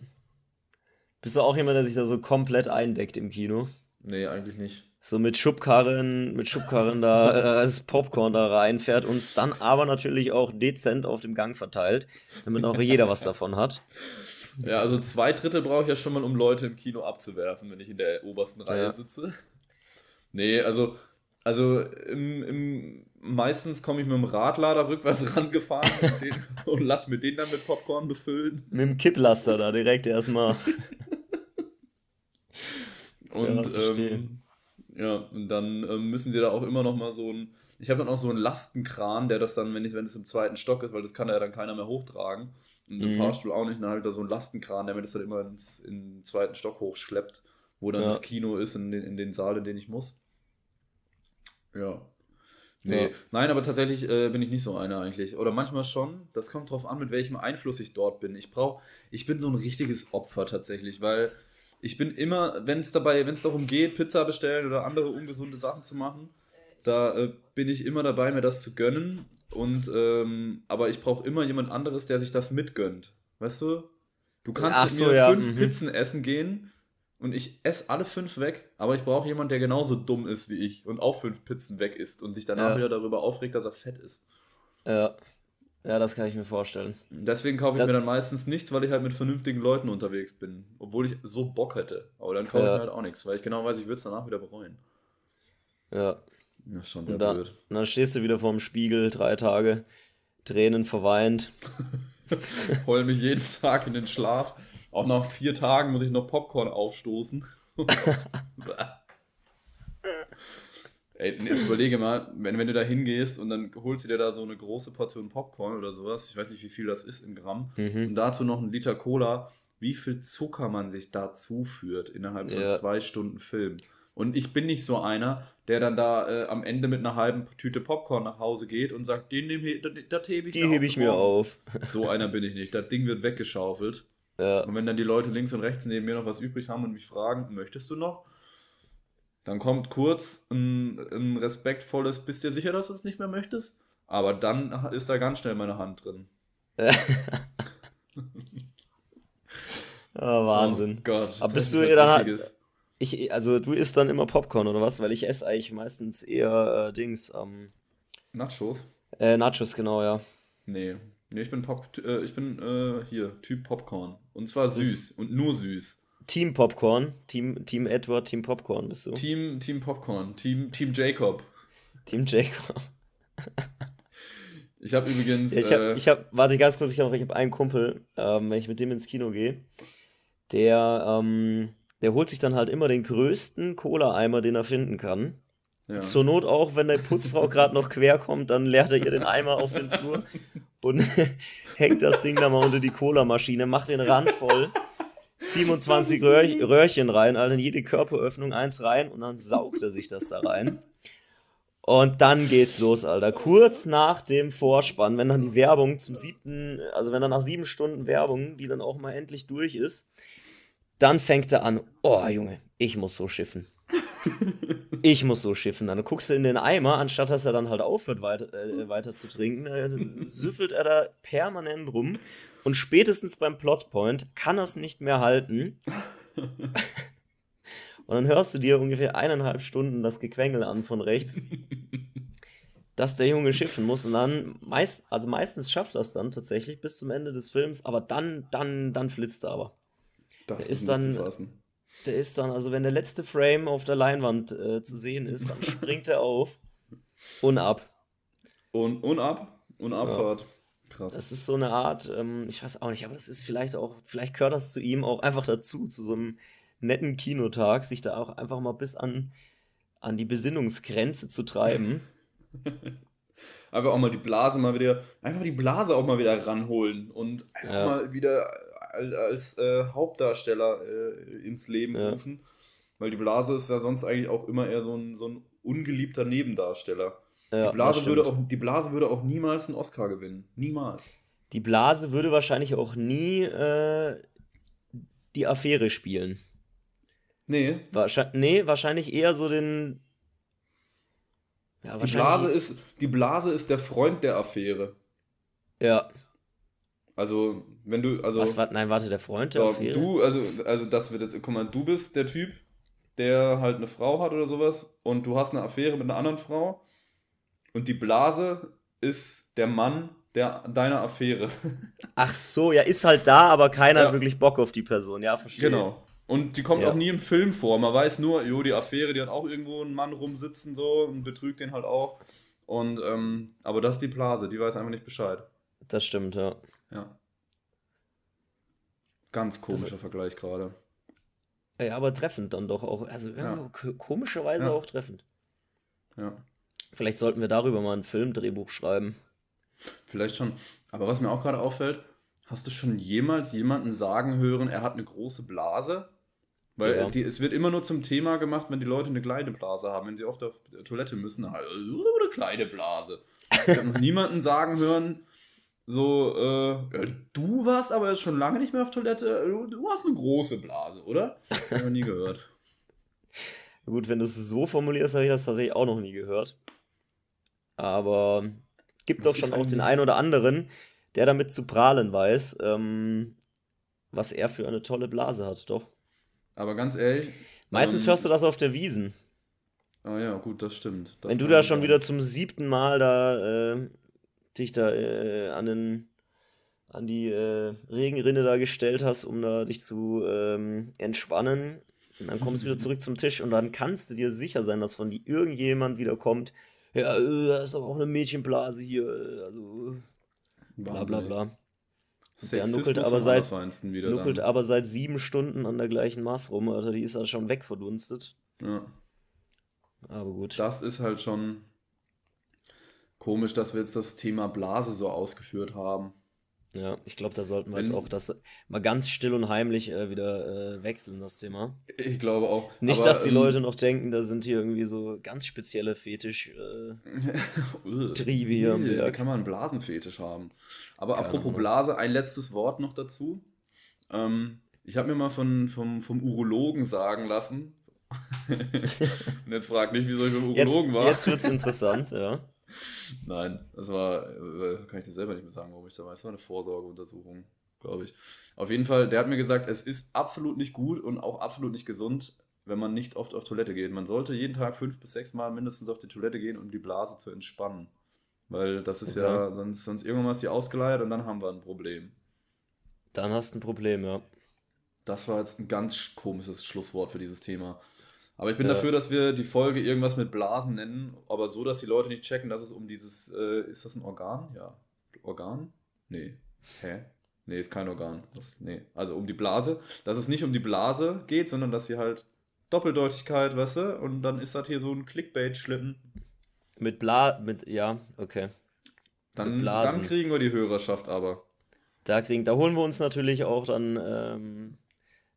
Bist du auch jemand, der sich da so komplett eindeckt im Kino? Nee, eigentlich nicht. So mit Schubkarren, mit Schubkarren da äh, das Popcorn da reinfährt und es dann aber natürlich auch dezent auf dem Gang verteilt, damit auch jeder was davon hat. Ja, also zwei Drittel brauche ich ja schon mal, um Leute im Kino abzuwerfen, wenn ich in der obersten Reihe ja. sitze. Nee, also, also im, im, meistens komme ich mit dem Radlader rückwärts rangefahren und, den, und lass mir den dann mit Popcorn befüllen. Mit dem Kipplaster da direkt erstmal. Und ja, ähm, ja, und dann ähm, müssen sie da auch immer noch mal so ein. Ich habe dann auch so einen Lastenkran, der das dann, wenn, ich, wenn es im zweiten Stock ist, weil das kann ja dann keiner mehr hochtragen. Und im mhm. Fahrstuhl auch nicht, dann halt da so ein Lastenkran, der mir das dann immer ins, in den zweiten Stock hochschleppt, wo dann ja. das Kino ist, in den, in den Saal, in den ich muss. Ja. Nee, ja. nein, aber tatsächlich äh, bin ich nicht so einer eigentlich. Oder manchmal schon. Das kommt drauf an, mit welchem Einfluss ich dort bin. Ich brauche, ich bin so ein richtiges Opfer tatsächlich, weil ich bin immer, wenn es dabei, wenn es darum geht, Pizza bestellen oder andere ungesunde Sachen zu machen, da äh, bin ich immer dabei, mir das zu gönnen. Und ähm, aber ich brauche immer jemand anderes, der sich das mitgönnt. Weißt du? Du kannst Ach mit so, mir ja. fünf mhm. Pizzen essen gehen und ich esse alle fünf weg, aber ich brauche jemanden, der genauso dumm ist wie ich und auch fünf Pizzen weg isst und sich danach ja. wieder darüber aufregt, dass er fett ist. Ja. Ja, das kann ich mir vorstellen. Deswegen kaufe ich das mir dann meistens nichts, weil ich halt mit vernünftigen Leuten unterwegs bin. Obwohl ich so Bock hätte. Aber dann kaufe ja. ich mir halt auch nichts, weil ich genau weiß, ich würde es danach wieder bereuen. Ja. Das ist schon sehr und dann, blöd. Und dann stehst du wieder vorm Spiegel, drei Tage, Tränen verweint. Heul mich jeden Tag in den Schlaf. Auch nach vier Tagen muss ich noch Popcorn aufstoßen. Ey, jetzt überlege mal, wenn, wenn du da hingehst und dann holst du dir da so eine große Portion Popcorn oder sowas, ich weiß nicht, wie viel das ist in Gramm, mhm. und dazu noch einen Liter Cola, wie viel Zucker man sich da zuführt innerhalb von ja. zwei Stunden Film. Und ich bin nicht so einer, der dann da äh, am Ende mit einer halben Tüte Popcorn nach Hause geht und sagt, den nehme das, das hebe ich, Die hebe ich mir auf. So einer bin ich nicht. Das Ding wird weggeschaufelt. Ja. Und wenn dann die Leute links und rechts neben mir noch was übrig haben und mich fragen, möchtest du noch? Dann kommt kurz ein, ein respektvolles, bist du dir sicher, dass du es nicht mehr möchtest? Aber dann ist da ganz schnell meine Hand drin. oh, Wahnsinn. Oh Gott. Aber bist du ihr dann ich, also du isst dann immer Popcorn oder was? Weil ich esse eigentlich meistens eher äh, Dings. Ähm, Nachos? Äh, Nachos, genau, ja. Nee. Nee, ich bin Pop, äh, ich bin äh, hier, Typ Popcorn. Und zwar süß und nur süß. Team Popcorn, Team, Team Edward, Team Popcorn bist du. Team, Team Popcorn, Team, Team Jacob. Team Jacob. ich habe übrigens. Ja, ich habe, äh, hab, warte ganz kurz, ich habe hab einen Kumpel, ähm, wenn ich mit dem ins Kino gehe, der, ähm, der holt sich dann halt immer den größten Cola-Eimer, den er finden kann. Ja. Zur Not auch, wenn der Putzfrau gerade noch quer kommt, dann leert er ihr den Eimer auf den Flur und hängt das Ding da mal unter die Cola-Maschine, macht den Rand voll. 27 Röhr, Röhrchen rein, also in jede Körperöffnung eins rein und dann saugt er sich das da rein. Und dann geht's los, Alter. Kurz nach dem Vorspann, wenn dann die Werbung zum siebten, also wenn dann nach sieben Stunden Werbung, die dann auch mal endlich durch ist, dann fängt er an, oh Junge, ich muss so schiffen. Ich muss so schiffen. Dann guckst du in den Eimer, anstatt dass er dann halt aufhört, weiter, äh, weiter zu trinken, äh, süffelt er da permanent rum. Und spätestens beim Plotpoint kann er es nicht mehr halten. Und dann hörst du dir ungefähr eineinhalb Stunden das Gequengel an von rechts, dass der Junge schiffen muss. Und dann, meist, also meistens schafft das dann tatsächlich bis zum Ende des Films, aber dann, dann, dann flitzt er aber. Das der ist, ist dann, der ist dann, also wenn der letzte Frame auf der Leinwand äh, zu sehen ist, dann springt er auf und ab. Und, und ab? Und Abfahrt. Ja. Krass. Das ist so eine Art, ähm, ich weiß auch nicht, aber das ist vielleicht auch, vielleicht gehört das zu ihm auch einfach dazu, zu so einem netten Kinotag, sich da auch einfach mal bis an, an die Besinnungsgrenze zu treiben. einfach auch mal die Blase mal wieder, einfach die Blase auch mal wieder ranholen und einfach ja. mal wieder als, äh, Hauptdarsteller äh, ins Leben ja. rufen. Weil die Blase ist ja sonst eigentlich auch immer eher so ein, so ein ungeliebter Nebendarsteller. Ja, die, Blase würde auch, die Blase würde auch niemals einen Oscar gewinnen. Niemals. Die Blase würde wahrscheinlich auch nie äh, die Affäre spielen. Nee. Wahrscheinlich, nee, wahrscheinlich eher so den. Ja, die, Blase ist, die Blase ist der Freund der Affäre. Ja. Also, wenn du. Also, Was war, nein, warte, der Freund der Affäre? Du, also, also, das wird jetzt. Guck mal, du bist der Typ, der halt eine Frau hat oder sowas und du hast eine Affäre mit einer anderen Frau und die Blase ist der Mann der, deiner Affäre. Ach so, ja, ist halt da, aber keiner ja. hat wirklich Bock auf die Person, ja, verstehe. Genau. Und die kommt ja. auch nie im Film vor. Man weiß nur, jo, die Affäre, die hat auch irgendwo einen Mann rumsitzen so und betrügt den halt auch. Und, ähm, aber das ist die Blase, die weiß einfach nicht Bescheid. Das stimmt, ja. Ja. Ganz komischer das, Vergleich gerade. Ja, aber treffend dann doch auch. Also ja. komischerweise ja. auch treffend. Ja. Vielleicht sollten wir darüber mal ein Filmdrehbuch schreiben. Vielleicht schon. Aber was mir auch gerade auffällt, hast du schon jemals jemanden sagen hören, er hat eine große Blase? Weil ja. die, es wird immer nur zum Thema gemacht, wenn die Leute eine kleine Blase haben. Wenn sie oft auf der Toilette müssen, halt, eine kleine Blase. Ich habe noch niemanden sagen hören, so, äh, du warst aber jetzt schon lange nicht mehr auf Toilette, du hast eine große Blase, oder? Hab ich noch nie gehört. Gut, wenn du es so formulierst, habe ich das tatsächlich auch noch nie gehört. Aber gibt doch schon auch den einen oder anderen, der damit zu prahlen weiß, ähm, was er für eine tolle Blase hat, doch. Aber ganz ehrlich. Meistens ähm, hörst du das auf der Wiesen. Ah ja, gut, das stimmt. Das Wenn du da schon sein. wieder zum siebten Mal da äh, dich da äh, an den an die äh, Regenrinne da gestellt hast, um da dich zu ähm, entspannen. Und dann kommst du wieder zurück zum Tisch und dann kannst du dir sicher sein, dass von dir irgendjemand wieder kommt. Ja, äh, da ist aber auch eine Mädchenblase hier. Also bla bla bla. Der nuckelt, aber seit, nuckelt aber seit sieben Stunden an der gleichen Maß rum, Alter. Die ist halt schon wegverdunstet. Ja. Aber gut. Das ist halt schon komisch, dass wir jetzt das Thema Blase so ausgeführt haben. Ja, ich glaube, da sollten wir Wenn, jetzt auch das mal ganz still und heimlich äh, wieder äh, wechseln, das Thema. Ich glaube auch. Nicht, aber, dass die ähm, Leute noch denken, da sind hier irgendwie so ganz spezielle Fetisch-Triebe äh, hier am Werk. kann man einen Blasenfetisch haben. Aber Keine apropos Ahnung. Blase, ein letztes Wort noch dazu. Ähm, ich habe mir mal von, vom, vom Urologen sagen lassen. und jetzt frag nicht, wieso ich beim Urologen jetzt, war. Jetzt wird es interessant, ja. Nein, das war, äh, kann ich dir selber nicht mehr sagen, warum ich da war. Es war eine Vorsorgeuntersuchung, glaube ich. Auf jeden Fall, der hat mir gesagt, es ist absolut nicht gut und auch absolut nicht gesund, wenn man nicht oft auf Toilette geht. Man sollte jeden Tag fünf bis sechs Mal mindestens auf die Toilette gehen, um die Blase zu entspannen. Weil das ist okay. ja, sonst, sonst irgendwann mal ist die ausgeleiert und dann haben wir ein Problem. Dann hast du ein Problem, ja. Das war jetzt ein ganz komisches Schlusswort für dieses Thema. Aber ich bin ja. dafür, dass wir die Folge irgendwas mit Blasen nennen, aber so, dass die Leute nicht checken, dass es um dieses, äh, ist das ein Organ? Ja. Organ? Nee. Hä? Nee, ist kein Organ. Das, nee. Also um die Blase. Dass es nicht um die Blase geht, sondern dass sie halt Doppeldeutigkeit, weißt du? Und dann ist das hier so ein Clickbait-Schlitten. Mit Bla, mit, ja, okay. Dann, dann kriegen wir die Hörerschaft aber. Da, kriegen, da holen wir uns natürlich auch dann, ähm,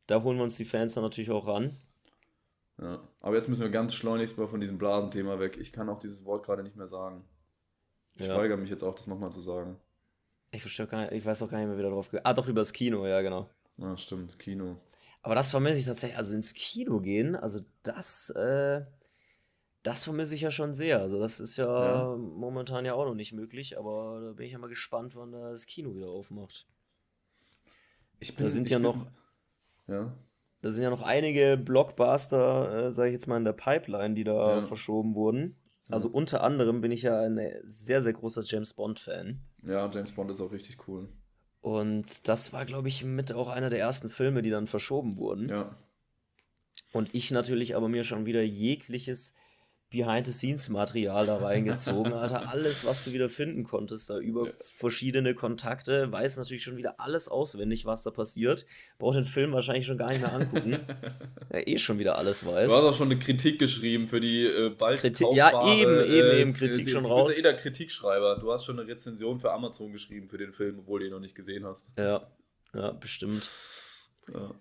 da holen wir uns die Fans dann natürlich auch ran. Ja, aber jetzt müssen wir ganz schleunigst mal von diesem Blasenthema weg. Ich kann auch dieses Wort gerade nicht mehr sagen. Ich ja. weigere mich jetzt auch, das nochmal zu sagen. Ich verstehe gar nicht, ich weiß auch gar nicht mehr, wie da drauf geht. Ah, doch, übers Kino, ja, genau. Ja, stimmt, Kino. Aber das vermisse ich tatsächlich, also ins Kino gehen, also das, äh, das vermisse ich ja schon sehr. Also das ist ja, ja, momentan ja auch noch nicht möglich, aber da bin ich ja mal gespannt, wann das Kino wieder aufmacht. Ich bin, da sind ja bin, noch. Ja. Da sind ja noch einige Blockbuster, äh, sage ich jetzt mal, in der Pipeline, die da ja. verschoben wurden. Also unter anderem bin ich ja ein sehr, sehr großer James Bond-Fan. Ja, James Bond ist auch richtig cool. Und das war, glaube ich, mit auch einer der ersten Filme, die dann verschoben wurden. Ja. Und ich natürlich aber mir schon wieder jegliches Behind-the-Scenes-Material da reingezogen, Alter. Alles, was du wieder finden konntest, da über ja. verschiedene Kontakte, weiß natürlich schon wieder alles auswendig, was da passiert. Braucht den Film wahrscheinlich schon gar nicht mehr angucken. ja, eh schon wieder alles weiß. Du hast auch schon eine Kritik geschrieben für die äh, bald Kritik, Ja, eben, eben, äh, eben, Kritik äh, schon raus. Du bist ja eh der Kritikschreiber. Du hast schon eine Rezension für Amazon geschrieben für den Film, obwohl du ihn noch nicht gesehen hast. Ja, ja, bestimmt. Ja.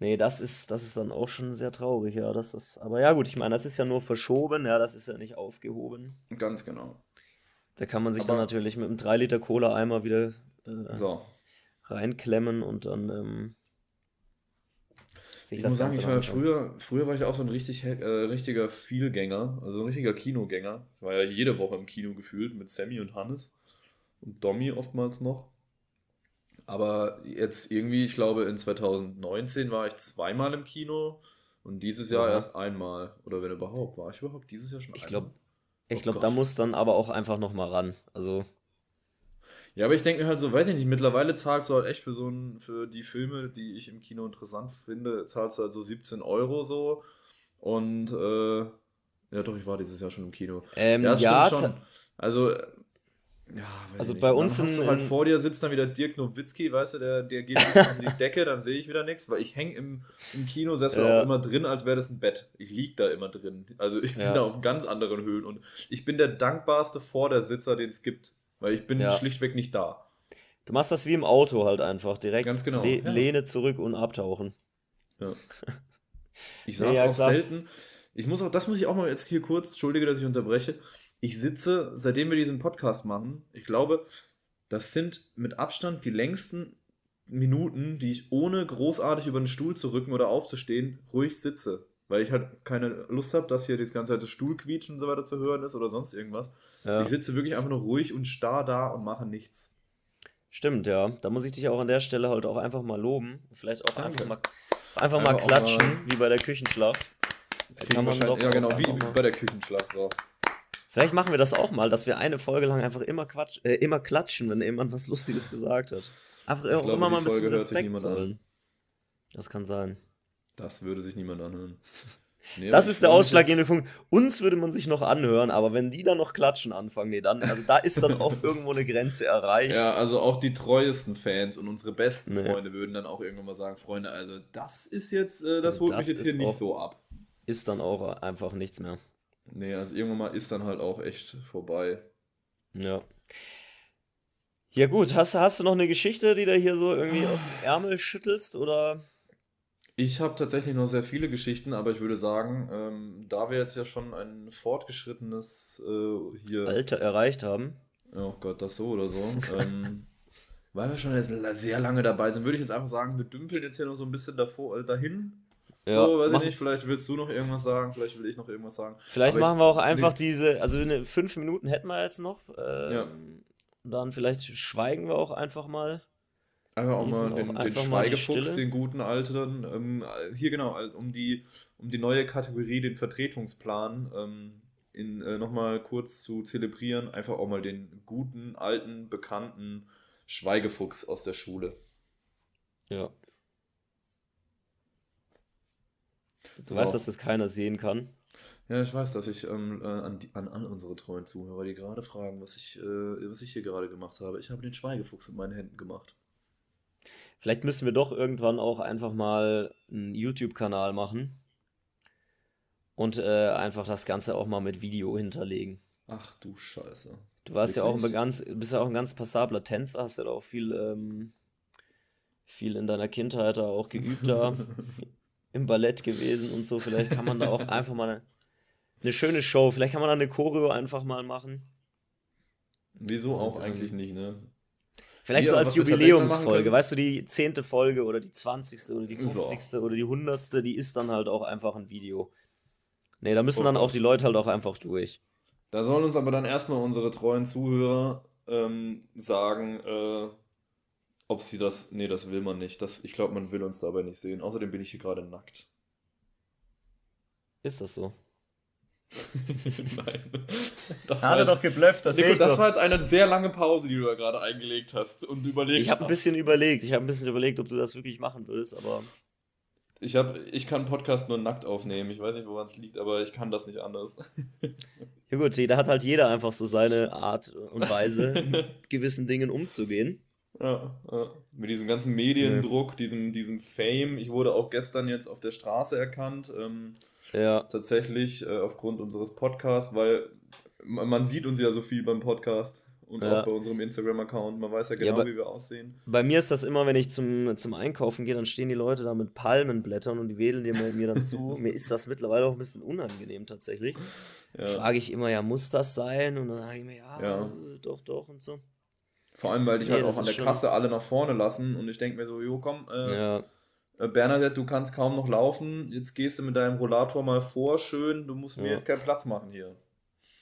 Nee, das ist, das ist dann auch schon sehr traurig, ja. Das ist, aber ja, gut, ich meine, das ist ja nur verschoben, ja, das ist ja nicht aufgehoben. Ganz genau. Da kann man sich aber dann natürlich mit einem 3 Liter Cola-Eimer wieder äh, so. reinklemmen und dann. Ähm, ich muss sagen, ich war früher, früher war ich auch so ein richtig, äh, richtiger Vielgänger, also ein richtiger Kinogänger. Ich war ja jede Woche im Kino gefühlt mit Sammy und Hannes und Domi oftmals noch. Aber jetzt irgendwie, ich glaube, in 2019 war ich zweimal im Kino und dieses Jahr ja. erst einmal. Oder wenn überhaupt. War ich überhaupt dieses Jahr schon ich einmal? Glaub, ich oh glaube, da muss dann aber auch einfach nochmal ran. Also. Ja, aber ich denke mir halt so, weiß ich nicht, mittlerweile zahlst du halt echt für so ein, für die Filme, die ich im Kino interessant finde, zahlst du halt so 17 Euro so. Und äh, ja doch, ich war dieses Jahr schon im Kino. Ähm, ja, ja schon. Also ja, also bei uns dann hast du halt vor dir sitzt dann wieder Dirk Nowitzki, weißt du, der, der geht bis um die Decke, dann sehe ich wieder nichts, weil ich hänge im, im Kinosessel ja. auch immer drin, als wäre das ein Bett. Ich liege da immer drin. Also ich bin ja. da auf ganz anderen Höhen und ich bin der dankbarste Vordersitzer, den es gibt, weil ich bin ja. schlichtweg nicht da. Du machst das wie im Auto halt einfach, direkt Ganz genau. Le Lehne zurück und abtauchen. Ja. Ich saß auch klar. selten. Ich muss auch, das muss ich auch mal jetzt hier kurz, entschuldige, dass ich unterbreche ich sitze, seitdem wir diesen Podcast machen, ich glaube, das sind mit Abstand die längsten Minuten, die ich ohne großartig über den Stuhl zu rücken oder aufzustehen, ruhig sitze. Weil ich halt keine Lust habe, dass hier das ganze Zeit das Stuhlquietschen und so weiter zu hören ist oder sonst irgendwas. Ja. Ich sitze wirklich einfach nur ruhig und starr da und mache nichts. Stimmt, ja. Da muss ich dich auch an der Stelle halt auch einfach mal loben. Vielleicht auch einfach mal, einfach, mal klatschen, mal... wie bei der Küchenschlacht. kann man doch ja, genau, wie, wie bei der Küchenschlacht. So. Vielleicht machen wir das auch mal, dass wir eine Folge lang einfach immer, Quatsch, äh, immer klatschen, wenn jemand was Lustiges gesagt hat. Einfach ich glaube, immer mal ein bisschen Respekt zollen. Das kann sein. Das würde sich niemand anhören. Nee, das ist der ausschlaggebende Punkt. Uns würde man sich noch anhören, aber wenn die dann noch klatschen anfangen, nee, dann, also da ist dann auch irgendwo eine Grenze erreicht. Ja, also auch die treuesten Fans und unsere besten nee. Freunde würden dann auch irgendwann mal sagen, Freunde, also das ist jetzt, äh, das also holt das mich jetzt hier nicht so ab. Ist dann auch einfach nichts mehr. Nee, also irgendwann mal ist dann halt auch echt vorbei. Ja. Ja gut, hast, hast du noch eine Geschichte, die du hier so irgendwie aus dem Ärmel schüttelst oder? Ich habe tatsächlich noch sehr viele Geschichten, aber ich würde sagen, ähm, da wir jetzt ja schon ein fortgeschrittenes äh, hier Alter erreicht haben. Oh Gott, das so oder so. ähm, weil wir schon jetzt sehr lange dabei sind, würde ich jetzt einfach sagen, wir dümpeln jetzt hier noch so ein bisschen davor, äh, dahin ja, so, weiß ich nicht, vielleicht willst du noch irgendwas sagen, vielleicht will ich noch irgendwas sagen. Vielleicht Aber machen wir auch einfach diese, also eine fünf Minuten hätten wir jetzt noch. Ähm, ja. Dann vielleicht schweigen wir auch einfach mal. Einfach auch mal den, auch den Schweigefuchs, den guten alten. Ähm, hier genau, um die, um die neue Kategorie, den Vertretungsplan, ähm, in, äh, nochmal kurz zu zelebrieren. Einfach auch mal den guten, alten, bekannten Schweigefuchs aus der Schule. Ja. Du so. weißt, dass das keiner sehen kann. Ja, ich weiß, dass ich ähm, äh, an, die, an, an unsere treuen Zuhörer, die gerade fragen, was ich, äh, was ich hier gerade gemacht habe. Ich habe den Schweigefuchs mit meinen Händen gemacht. Vielleicht müssen wir doch irgendwann auch einfach mal einen YouTube-Kanal machen und äh, einfach das Ganze auch mal mit Video hinterlegen. Ach du Scheiße. Du warst Wirklich? ja auch ein ganz, bist ja auch ein ganz passabler Tänzer, hast ja auch viel, ähm, viel in deiner Kindheit auch geübt da, im Ballett gewesen und so. Vielleicht kann man da auch einfach mal eine, eine schöne Show, vielleicht kann man da eine Choreo einfach mal machen. Wieso und, auch eigentlich nicht, ne? Vielleicht Wie, so als Jubiläumsfolge, weißt du, die zehnte Folge oder die zwanzigste oder die fünfzigste so. oder die hundertste, die ist dann halt auch einfach ein Video. Nee, da müssen oh, dann auch die Leute halt auch einfach durch. Da sollen uns aber dann erstmal unsere treuen Zuhörer ähm, sagen, äh, ob sie das. Nee, das will man nicht. Das, ich glaube, man will uns dabei nicht sehen. Außerdem bin ich hier gerade nackt. Ist das so? Nein. Das Hat er doch geblufft, das Nico, Das doch. war jetzt eine sehr lange Pause, die du da gerade eingelegt hast und überlegt Ich habe ein bisschen überlegt. Ich habe ein bisschen überlegt, ob du das wirklich machen würdest, aber. Ich, hab, ich kann Podcast nur nackt aufnehmen. Ich weiß nicht, woran es liegt, aber ich kann das nicht anders. Ja gut, da hat halt jeder einfach so seine Art und Weise, mit gewissen Dingen umzugehen. Ja, ja, mit diesem ganzen Mediendruck, ja. diesem, diesem Fame. Ich wurde auch gestern jetzt auf der Straße erkannt. Ähm, ja. Tatsächlich äh, aufgrund unseres Podcasts, weil man sieht uns ja so viel beim Podcast und ja. auch bei unserem Instagram-Account. Man weiß ja genau, ja, wie wir aussehen. Bei mir ist das immer, wenn ich zum, zum Einkaufen gehe, dann stehen die Leute da mit Palmenblättern und die wedeln dir mir dann zu. mir ist das mittlerweile auch ein bisschen unangenehm tatsächlich. Ja. Frage ich immer, ja, muss das sein? Und dann sage ich mir, ja, ja, doch, doch und so. Vor allem, weil dich nee, halt auch an der Kasse alle nach vorne lassen und ich denke mir so, jo, komm, äh, ja. Äh, Bernadette, du kannst kaum noch laufen, jetzt gehst du mit deinem Rollator mal vor, schön, du musst mir jetzt keinen Platz machen hier.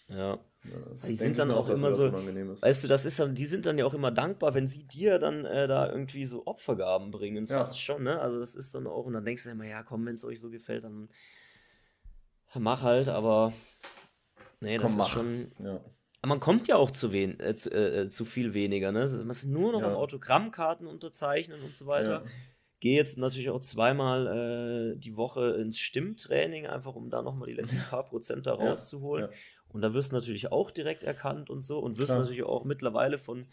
Ja. Ja, die sind dann auch, auch immer so, weißt du, das ist dann, die sind dann ja auch immer dankbar, wenn sie dir dann äh, da irgendwie so Opfergaben bringen, fast ja. schon, ne? Also das ist dann auch, und dann denkst du immer, ja komm, wenn es euch so gefällt, dann mach halt, aber nee, das komm, ist mach. schon. Ja. Aber man kommt ja auch zu, wen, äh, zu, äh, äh, zu, viel weniger, ne? Man ist nur noch ja. am Autogrammkarten unterzeichnen und so weiter. Gehe jetzt natürlich auch zweimal äh, die Woche ins Stimmtraining, einfach um da nochmal die letzten paar Prozent da rauszuholen. Und da wirst du natürlich auch direkt erkannt und so und wirst Klar. natürlich auch mittlerweile von,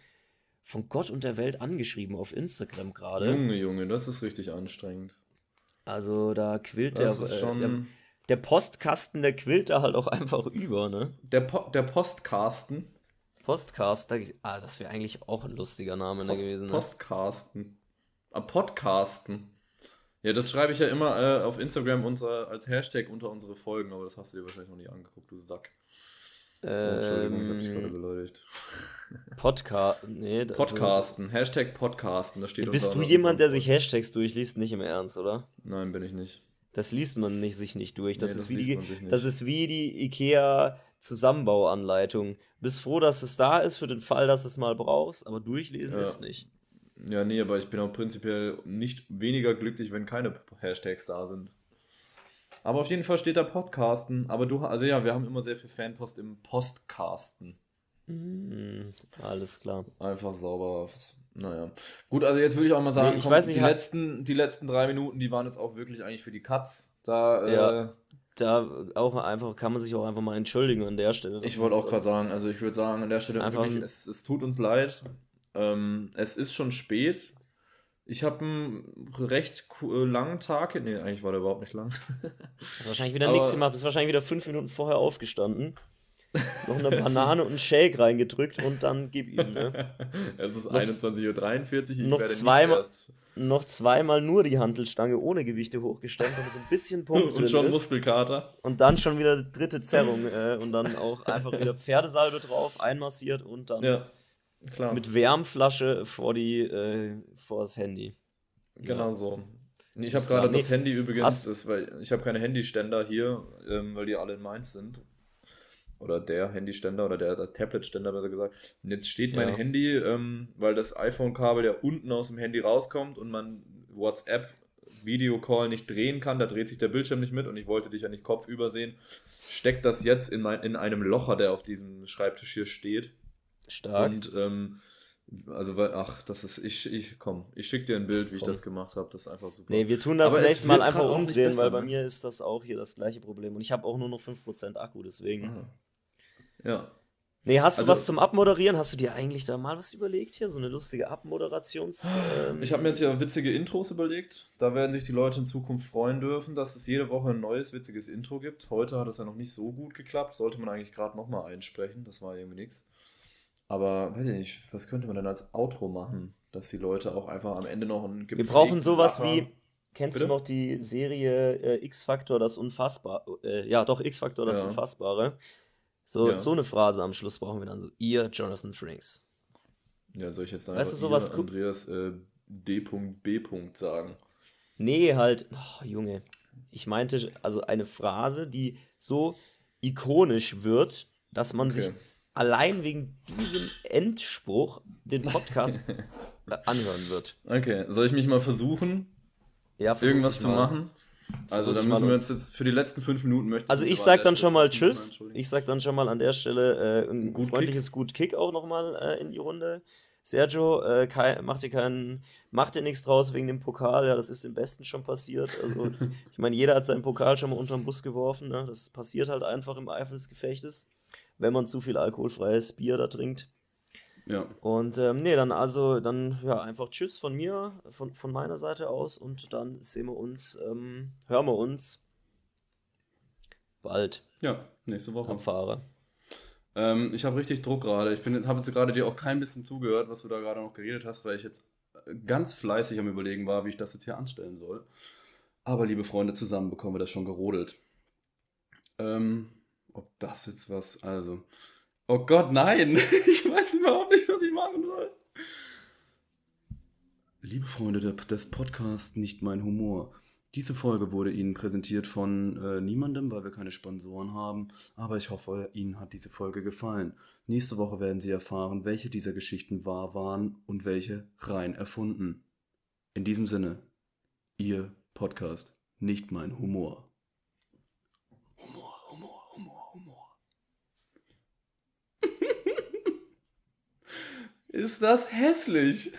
von Gott und der Welt angeschrieben auf Instagram gerade. Junge, Junge, das ist richtig anstrengend. Also da quillt der, äh, der, der, Postkasten, der quillt da halt auch einfach über, ne? Der, po der Postkasten? Postcast, ah, das wäre eigentlich auch ein lustiger Name ne, Post, gewesen. Ne? Postcasten. Ah, Podcasten. Ja, das schreibe ich ja immer äh, auf Instagram unser, als Hashtag unter unsere Folgen, aber das hast du dir wahrscheinlich noch nie angeguckt, du Sack. Oh, Entschuldigung, ich habe dich gerade ähm, beleidigt. Podcast, nee. Podcasten, Hashtag Podcasten, da steht Bist du jemand, der sich Hashtags durchliest? Nicht im Ernst, oder? Nein, bin ich nicht. Das liest man nicht, sich nicht durch. Das, nee, ist, das, wie die, das ist wie die IKEA-Zusammenbauanleitung. Bist froh, dass es da ist für den Fall, dass du es mal brauchst, aber durchlesen ja. ist nicht. Ja, nee, aber ich bin auch prinzipiell nicht weniger glücklich, wenn keine Hashtags da sind. Aber auf jeden Fall steht da Podcasten. Aber du, also ja, wir haben immer sehr viel Fanpost im Postcasten. Mhm, alles klar. Einfach sauber. Naja. Gut, also jetzt würde ich auch mal sagen, nee, ich komm, weiß nicht, die, letzten, die letzten drei Minuten, die waren jetzt auch wirklich eigentlich für die Cuts. Da, ja, äh, da auch einfach, kann man sich auch einfach mal entschuldigen an der Stelle. Ich wollte auch gerade sagen, also ich würde sagen, an der Stelle einfach wirklich, es, es tut uns leid. Ähm, es ist schon spät. Ich habe einen recht äh, langen Tag. Nee, eigentlich war der überhaupt nicht lang. Wahrscheinlich wieder nichts gemacht. Bist wahrscheinlich wieder fünf Minuten vorher aufgestanden. Noch eine Banane und einen Shake reingedrückt und dann gib ihm. Ne? es ist 21.43 Uhr. noch, zweimal, noch zweimal nur die Hantelstange ohne Gewichte hochgestemmt und so ein bisschen Punkt. und schon ist. Muskelkater. Und dann schon wieder dritte Zerrung. Äh, und dann auch einfach wieder Pferdesalbe drauf, einmassiert und dann. Ja. Mit Wärmflasche vor, die, äh, vor das Handy. Genau ja. so. Ich habe gerade das Handy übrigens, ist, weil ich habe keine Handyständer hier, ähm, weil die alle in Mainz sind. Oder der Handyständer oder der, der Tabletständer, besser gesagt. Und jetzt steht ja. mein Handy, ähm, weil das iPhone-Kabel ja unten aus dem Handy rauskommt und man WhatsApp Videocall nicht drehen kann, da dreht sich der Bildschirm nicht mit und ich wollte dich ja nicht kopfüber sehen, steckt das jetzt in, mein, in einem Locher, der auf diesem Schreibtisch hier steht. Stark. Und ähm, also, ach, das ist, ich, ich, komm, ich schicke dir ein Bild, wie komm. ich das gemacht habe, das ist einfach super. Nee, wir tun das nächstes Mal einfach umdrehen, besser, weil bei ne? mir ist das auch hier das gleiche Problem und ich habe auch nur noch 5% Akku, deswegen. Aha. Ja. Nee, hast du also, was zum Abmoderieren? Hast du dir eigentlich da mal was überlegt hier? So eine lustige Abmoderations. Ähm ich habe mir jetzt ja witzige Intros überlegt. Da werden sich die Leute in Zukunft freuen dürfen, dass es jede Woche ein neues witziges Intro gibt. Heute hat es ja noch nicht so gut geklappt. Sollte man eigentlich gerade nochmal einsprechen. Das war irgendwie nichts. Aber weiß ich nicht, was könnte man denn als Outro machen, dass die Leute auch einfach am Ende noch ein Wir brauchen sowas Lacher wie, kennst Bitte? du noch die Serie äh, X-Factor, das Unfassbare? Äh, ja, doch, X-Factor, das ja. Unfassbare. So, ja. so eine Phrase am Schluss brauchen wir dann so, ihr Jonathan Frinks. Ja, soll ich jetzt sagen, weißt du, sowas Andreas äh, D.B. sagen? Nee, halt, oh, Junge. Ich meinte also eine Phrase, die so ikonisch wird, dass man okay. sich allein wegen diesem Endspruch den Podcast anhören wird. Okay, soll ich mich mal versuchen, ja, irgendwas zu machen? Also dann müssen wir uns jetzt für die letzten fünf Minuten möchten. Also ich sag dann schon mal Tschüss. Ich sag dann schon mal an der Stelle äh, ein gut freundliches Kick. Gut Kick auch nochmal äh, in die Runde. Sergio, äh, kein, mach dir keinen, mach dir nichts draus wegen dem Pokal, ja, das ist dem Besten schon passiert. Also, ich meine, jeder hat seinen Pokal schon mal unter den Bus geworfen, ne? Das passiert halt einfach im Eifer des Gefechtes, wenn man zu viel alkoholfreies Bier da trinkt. Ja. Und ähm, nee, dann also, dann ja, einfach Tschüss von mir, von, von meiner Seite aus und dann sehen wir uns, ähm, hören wir uns bald. Ja, nächste Woche. Am Fahrer. Ähm, ich habe richtig Druck gerade. Ich habe jetzt gerade dir auch kein bisschen zugehört, was du da gerade noch geredet hast, weil ich jetzt ganz fleißig am Überlegen war, wie ich das jetzt hier anstellen soll. Aber liebe Freunde, zusammen bekommen wir das schon gerodelt. Ähm, ob das jetzt was, also. Oh Gott, nein! Ich weiß überhaupt nicht, was ich machen soll. Liebe Freunde des Podcasts, nicht mein Humor. Diese Folge wurde Ihnen präsentiert von äh, niemandem, weil wir keine Sponsoren haben, aber ich hoffe, Ihnen hat diese Folge gefallen. Nächste Woche werden Sie erfahren, welche dieser Geschichten wahr waren und welche rein erfunden. In diesem Sinne, Ihr Podcast, nicht mein Humor. Humor, Humor, Humor, Humor. Ist das hässlich?